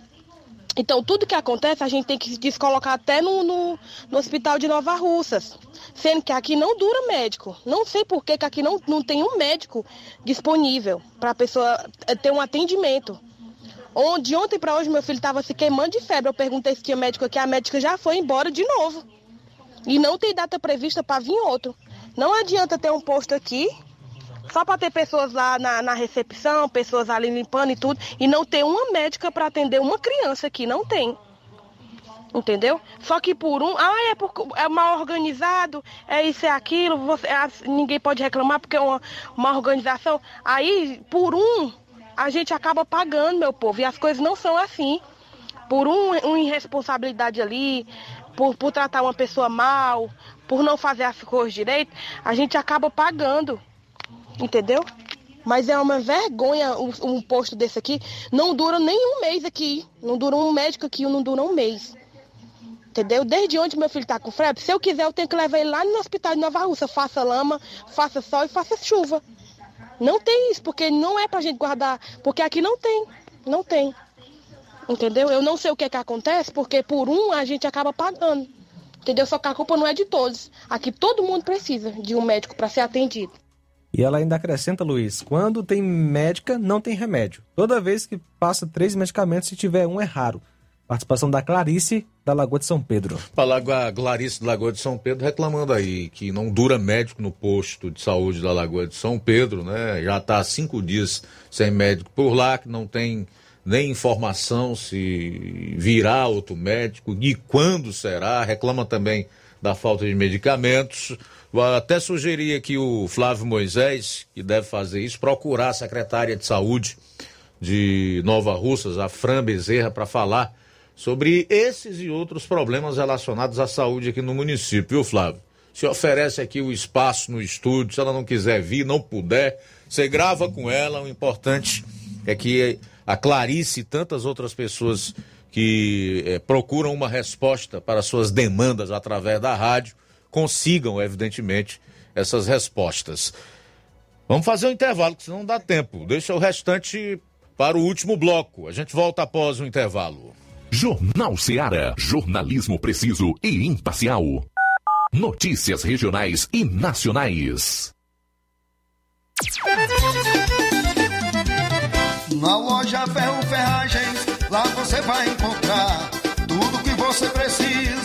Então, tudo que acontece, a gente tem que descolocar até no, no, no, hospital de Nova Russas. Sendo que aqui não dura médico. Não sei por que, que aqui não, não tem um médico disponível para a pessoa eh, ter um atendimento. De ontem para hoje, meu filho estava se queimando de febre. Eu perguntei se tinha médico aqui, a médica já foi embora de novo. E não tem data prevista para vir outro. Não adianta ter um posto aqui só para ter pessoas lá na, na, recepção, pessoas ali limpando e tudo, e não ter uma médica para atender uma criança aqui, não tem. Entendeu? Só que por um, ah, é, por, é mal organizado, é isso, é aquilo, você, é, ninguém pode reclamar porque é uma, uma organização. Aí, por um, a gente acaba pagando, meu povo, e as coisas não são assim. Por um, uma irresponsabilidade ali, por, por tratar uma pessoa mal, por não fazer as coisas direito, a gente acaba pagando entendeu? Mas é uma vergonha um, um, posto desse aqui. Não dura nem um mês aqui. Não dura um médico aqui, não dura um mês. Entendeu? Desde onde meu filho tá com febre, se eu quiser, eu tenho que levar ele lá no hospital de Nova Russa. Faça lama, faça sol e faça chuva. Não tem isso, porque não é pra gente guardar. Porque aqui não tem. Não tem. Entendeu? Eu não sei o que é que acontece, porque por um a gente acaba pagando. Entendeu? Só que a culpa não é de todos. Aqui todo mundo precisa de um médico para ser atendido. E ela ainda acrescenta, Luiz, quando tem médica, não tem remédio. Toda vez que passa três medicamentos, se tiver um, é raro. Participação da Clarice, da Lagoa de São Pedro. A Clarice da Lagoa de São Pedro reclamando aí que não dura médico no posto de saúde da Lagoa de São Pedro, né? Já está há cinco dias sem médico por lá, que não tem nem informação se virá outro médico e quando será. Reclama também da falta de medicamentos. Vou até sugerir aqui o Flávio Moisés, que deve fazer isso, procurar a secretária de saúde de Nova Russas, a Fran Bezerra, para falar sobre esses e outros problemas relacionados à saúde aqui no município, viu, Flávio? Se oferece aqui o espaço no estúdio, se ela não quiser vir, não puder, você grava com ela. O importante é que a Clarice e tantas outras pessoas que é, procuram uma resposta para suas demandas através da rádio consigam, evidentemente, essas respostas. Vamos fazer um intervalo, que senão não dá tempo. Deixa o restante para o último bloco. A gente volta após o intervalo. Jornal Seara. Jornalismo preciso e imparcial. Notícias regionais e nacionais. Na loja Ferro Ferragens, lá você vai encontrar tudo que você precisa.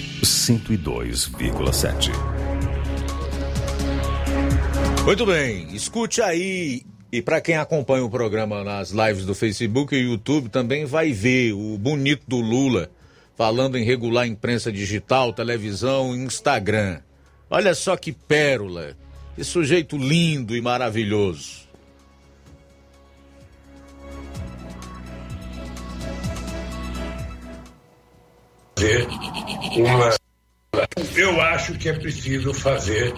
102,7. Muito bem, escute aí. E para quem acompanha o programa nas lives do Facebook e YouTube, também vai ver o bonito do Lula falando em regular imprensa digital, televisão, Instagram. Olha só que pérola, que sujeito lindo e maravilhoso. Fazer uma. Eu acho que é preciso fazer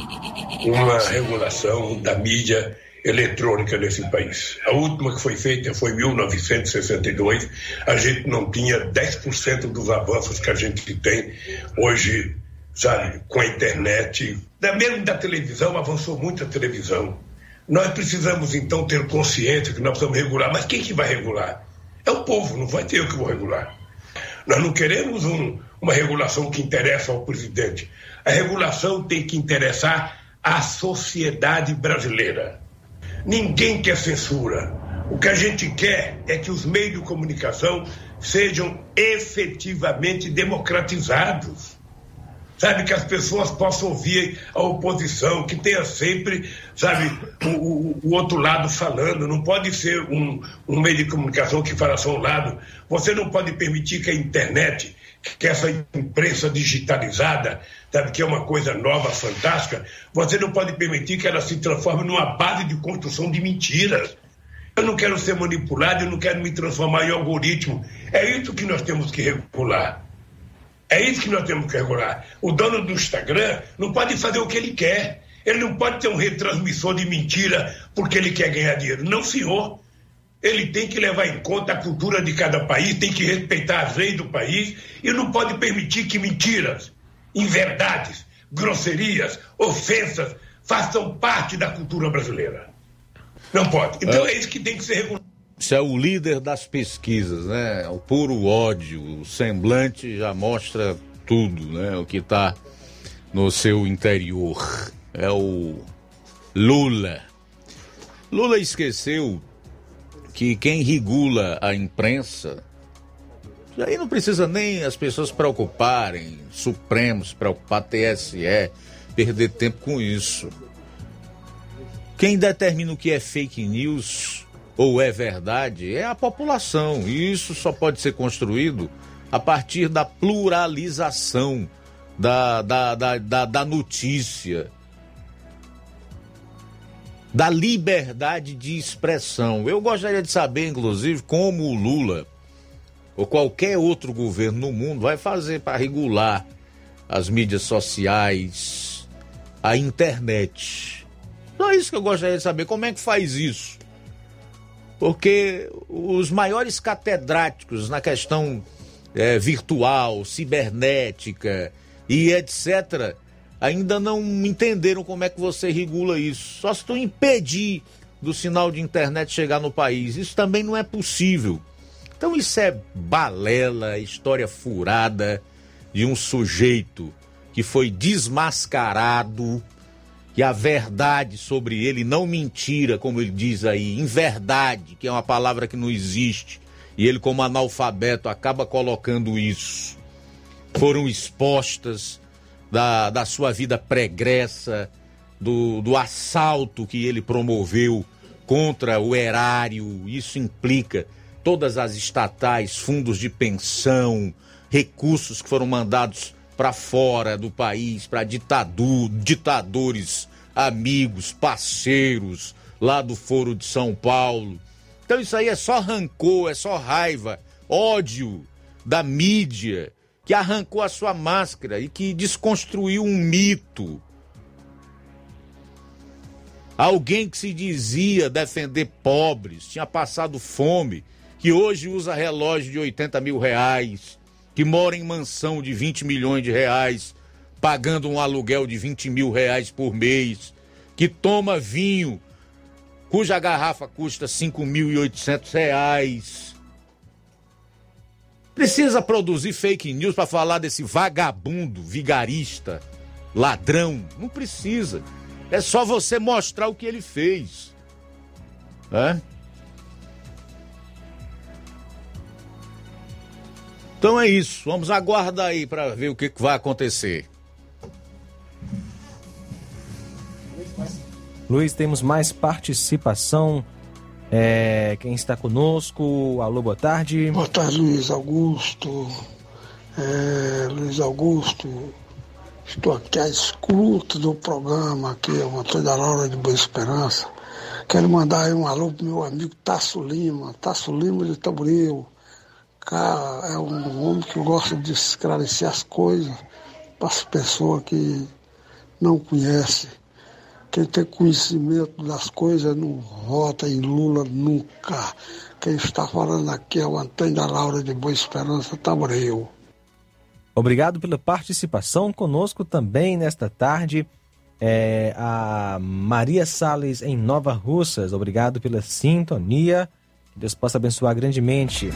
uma regulação da mídia eletrônica nesse país. A última que foi feita foi em 1962. A gente não tinha 10% dos avanços que a gente tem hoje, sabe, com a internet. Da mesmo da televisão, avançou muito a televisão. Nós precisamos então ter consciência que nós precisamos regular. Mas quem que vai regular? É o povo, não vai ter eu que vou regular. Nós não queremos um, uma regulação que interessa ao presidente. A regulação tem que interessar à sociedade brasileira. Ninguém quer censura. O que a gente quer é que os meios de comunicação sejam efetivamente democratizados. Sabe, que as pessoas possam ouvir a oposição, que tenha sempre, sabe, o, o, o outro lado falando. Não pode ser um, um meio de comunicação que fala só um lado. Você não pode permitir que a internet, que essa imprensa digitalizada, sabe, que é uma coisa nova, fantástica, você não pode permitir que ela se transforme numa base de construção de mentiras. Eu não quero ser manipulado, eu não quero me transformar em algoritmo. É isso que nós temos que regular. É isso que nós temos que regular. O dono do Instagram não pode fazer o que ele quer. Ele não pode ter um retransmissor de mentira porque ele quer ganhar dinheiro. Não, senhor. Ele tem que levar em conta a cultura de cada país, tem que respeitar as leis do país e não pode permitir que mentiras, inverdades, grosserias, ofensas façam parte da cultura brasileira. Não pode. Então é, é isso que tem que ser regulado. Isso é o líder das pesquisas, né? O puro ódio, o semblante já mostra tudo, né? O que está no seu interior. É o Lula. Lula esqueceu que quem regula a imprensa, aí não precisa nem as pessoas se preocuparem, Supremo se preocupar, TSE, perder tempo com isso. Quem determina o que é fake news ou é verdade é a população. E isso só pode ser construído a partir da pluralização da, da, da, da, da notícia, da liberdade de expressão. Eu gostaria de saber, inclusive, como o Lula ou qualquer outro governo no mundo vai fazer para regular as mídias sociais, a internet. Só isso que eu gostaria de saber, como é que faz isso? Porque os maiores catedráticos na questão é, virtual, cibernética e etc., ainda não entenderam como é que você regula isso. Só se tu impedir do sinal de internet chegar no país. Isso também não é possível. Então isso é balela, história furada de um sujeito que foi desmascarado, que a verdade sobre ele, não mentira, como ele diz aí, em verdade, que é uma palavra que não existe, e ele, como analfabeto, acaba colocando isso. Foram expostas da, da sua vida pregressa, do, do assalto que ele promoveu contra o erário. Isso implica todas as estatais, fundos de pensão, recursos que foram mandados para fora do país, para ditador, ditadores, amigos, parceiros lá do Foro de São Paulo. Então isso aí é só rancor, é só raiva, ódio da mídia que arrancou a sua máscara e que desconstruiu um mito. Alguém que se dizia defender pobres, tinha passado fome, que hoje usa relógio de 80 mil reais, que mora em mansão de 20 milhões de reais, pagando um aluguel de 20 mil reais por mês, que toma vinho cuja garrafa custa 5.800 reais. Precisa produzir fake news para falar desse vagabundo, vigarista, ladrão? Não precisa. É só você mostrar o que ele fez. Né? Então é isso. Vamos aguardar aí para ver o que, que vai acontecer. Luiz, temos mais participação. É, quem está conosco? Alô, boa tarde. Boa tarde, Luiz Augusto. É, Luiz Augusto, estou aqui à escuta do programa aqui, o Antônio da Laura de Boa Esperança. Quero mandar aí um alô pro meu amigo Tasso Lima, Tasso Lima de Tamboril. Cara, é um homem que gosta de esclarecer as coisas para as pessoas que não conhecem. Quem tem conhecimento das coisas não vota em Lula nunca. Quem está falando aqui é o Antônio da Laura de Boa Esperança Tamboril. Obrigado pela participação conosco também nesta tarde. É, a Maria Sales em Nova Russas. Obrigado pela sintonia. Deus possa abençoar grandemente.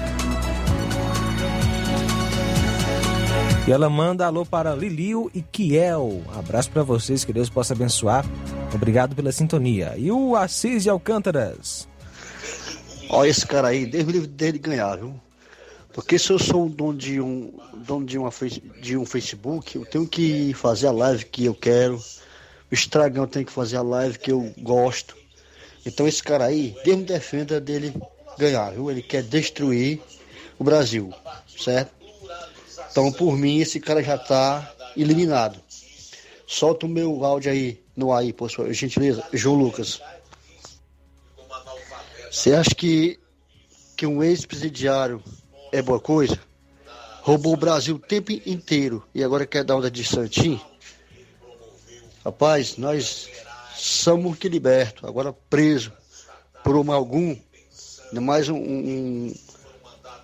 E ela manda alô para Lilio e Kiel. Abraço para vocês, que Deus possa abençoar. Obrigado pela sintonia. E o Assis de Alcântaras. Olha esse cara aí, Deus me livre dele ganhar, viu? Porque se eu sou um dono de um dono de, uma, de um Facebook, eu tenho que fazer a live que eu quero. O Estragão tem que fazer a live que eu gosto. Então esse cara aí, Deus me defenda dele ganhar, viu? Ele quer destruir o Brasil, certo? Então, por mim, esse cara já está eliminado. Solta o meu áudio aí no aí, por sua gentileza. João Lucas. Você acha que, que um ex-presidiário é boa coisa? Roubou o Brasil o tempo inteiro e agora quer dar onda de santinho? Rapaz, nós somos que libertos, agora preso por um algum, mais um, um,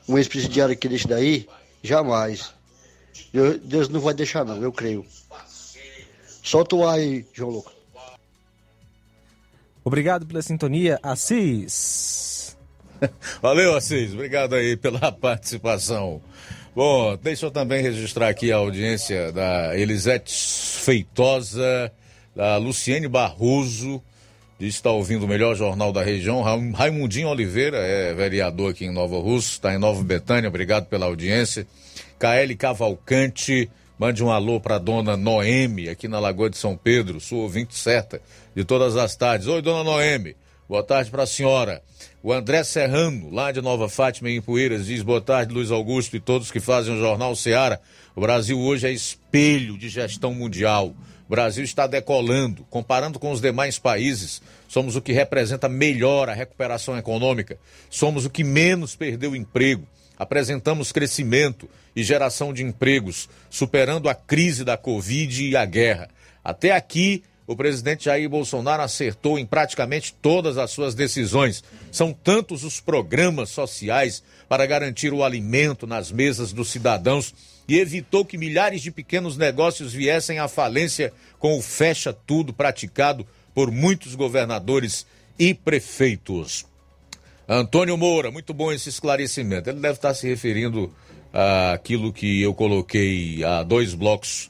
um ex-presidiário aqui desse daí, jamais. Deus, Deus não vai deixar não, eu creio. Solta o ar aí, João Lucas. Obrigado pela sintonia, Assis. Valeu, Assis. Obrigado aí pela participação. Bom, deixa eu também registrar aqui a audiência da Elisete Feitosa, da Luciene Barroso, está ouvindo o melhor jornal da região. Raimundinho Oliveira é vereador aqui em Nova Russa, está em Nova Betânia. Obrigado pela audiência. KL Cavalcante, mande um alô para dona Noemi, aqui na Lagoa de São Pedro, sua ouvinte certa de todas as tardes. Oi, dona Noemi. Boa tarde para a senhora. O André Serrano, lá de Nova Fátima, em Poeiras, diz boa tarde, Luiz Augusto e todos que fazem o Jornal Seara. O Brasil hoje é espelho de gestão mundial. O Brasil está decolando. Comparando com os demais países, somos o que representa melhor a recuperação econômica. Somos o que menos perdeu emprego. Apresentamos crescimento e geração de empregos, superando a crise da Covid e a guerra. Até aqui, o presidente Jair Bolsonaro acertou em praticamente todas as suas decisões. São tantos os programas sociais para garantir o alimento nas mesas dos cidadãos e evitou que milhares de pequenos negócios viessem à falência com o fecha tudo praticado por muitos governadores e prefeitos. Antônio Moura, muito bom esse esclarecimento. Ele deve estar se referindo àquilo que eu coloquei há dois blocos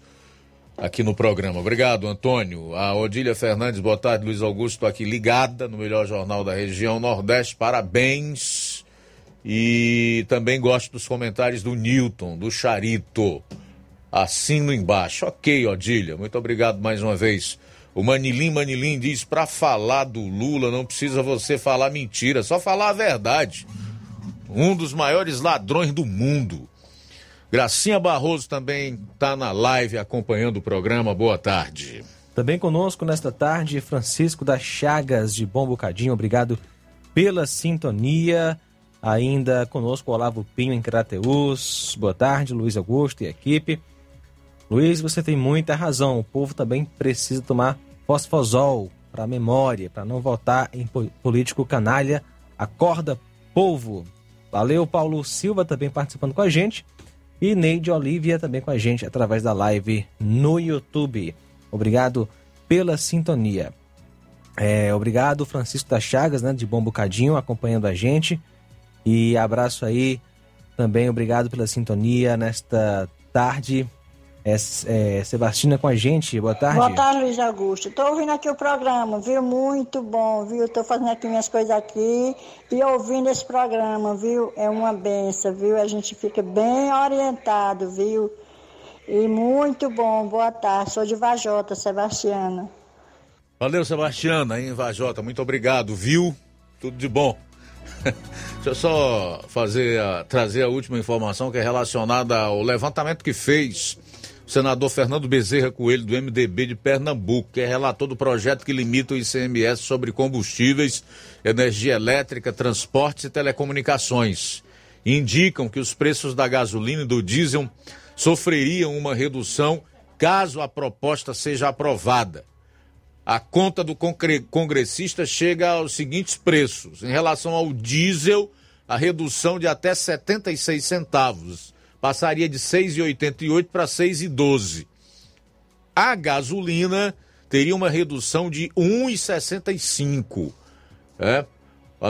aqui no programa. Obrigado, Antônio. A Odília Fernandes, boa tarde, Luiz Augusto, aqui ligada no melhor jornal da região Nordeste. Parabéns. E também gosto dos comentários do Newton, do Charito. Assino embaixo. Ok, Odília, muito obrigado mais uma vez. O Manilim Manilim diz: para falar do Lula não precisa você falar mentira, só falar a verdade. Um dos maiores ladrões do mundo. Gracinha Barroso também está na live acompanhando o programa. Boa tarde. Também conosco nesta tarde, Francisco das Chagas de Bom Bocadinho. Obrigado pela sintonia. Ainda conosco Olavo Pinho em Crateus. Boa tarde, Luiz Augusto e equipe. Luiz, você tem muita razão. O povo também precisa tomar fosfosol para memória, para não votar em político canalha. Acorda, povo. Valeu, Paulo Silva também participando com a gente. E Neide Olivia também com a gente através da live no YouTube. Obrigado pela sintonia. É, obrigado, Francisco das Chagas, né, de Bom Bocadinho, acompanhando a gente. E abraço aí também, obrigado pela sintonia nesta tarde. É, é, Sebastiana com a gente, boa tarde. Boa tarde, Luiz Augusto. Estou ouvindo aqui o programa, viu? Muito bom, viu? Estou fazendo aqui minhas coisas aqui e ouvindo esse programa, viu? É uma benção, viu? A gente fica bem orientado, viu? E muito bom, boa tarde. Sou de Vajota, Sebastiana. Valeu, Sebastiana, em Vajota. Muito obrigado, viu? Tudo de bom. Deixa eu só fazer a, trazer a última informação que é relacionada ao levantamento que fez senador Fernando Bezerra Coelho, do MDB de Pernambuco, que é relator do projeto que limita o ICMS sobre combustíveis, energia elétrica, transportes e telecomunicações. Indicam que os preços da gasolina e do diesel sofreriam uma redução caso a proposta seja aprovada. A conta do congressista chega aos seguintes preços. Em relação ao diesel, a redução de até 76 centavos passaria de 6,88 para 6,12. A gasolina teria uma redução de 1,65. É?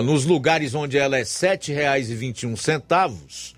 Nos lugares onde ela é R$ 7,21,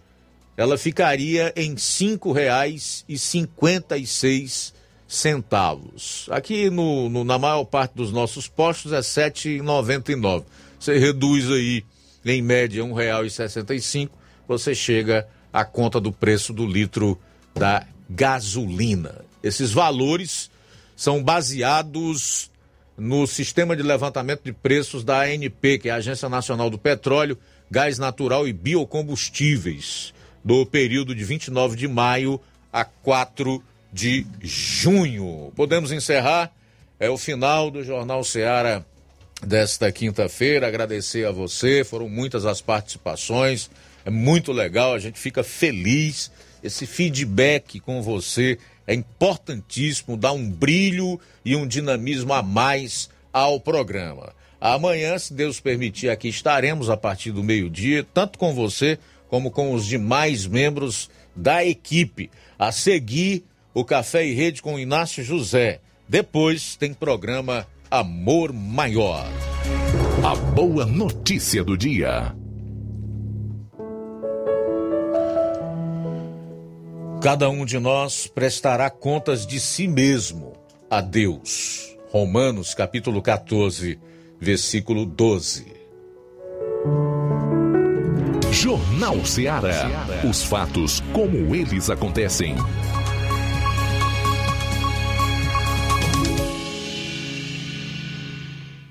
ela ficaria em R$ 5,56 centavos. Aqui no, no, na maior parte dos nossos postos é R$ 7,99. Você reduz aí, em média, R$ 1,65, você chega a conta do preço do litro da gasolina. Esses valores são baseados no sistema de levantamento de preços da ANP, que é a Agência Nacional do Petróleo, Gás Natural e Biocombustíveis, do período de 29 de maio a 4 de junho. Podemos encerrar? É o final do Jornal Seara desta quinta-feira. Agradecer a você, foram muitas as participações. É muito legal, a gente fica feliz. Esse feedback com você é importantíssimo, dá um brilho e um dinamismo a mais ao programa. Amanhã, se Deus permitir, aqui estaremos a partir do meio-dia, tanto com você como com os demais membros da equipe. A seguir, o Café e Rede com Inácio José. Depois tem programa Amor Maior. A boa notícia do dia. Cada um de nós prestará contas de si mesmo a Deus. Romanos capítulo 14, versículo 12. Jornal Ceará. Os fatos como eles acontecem.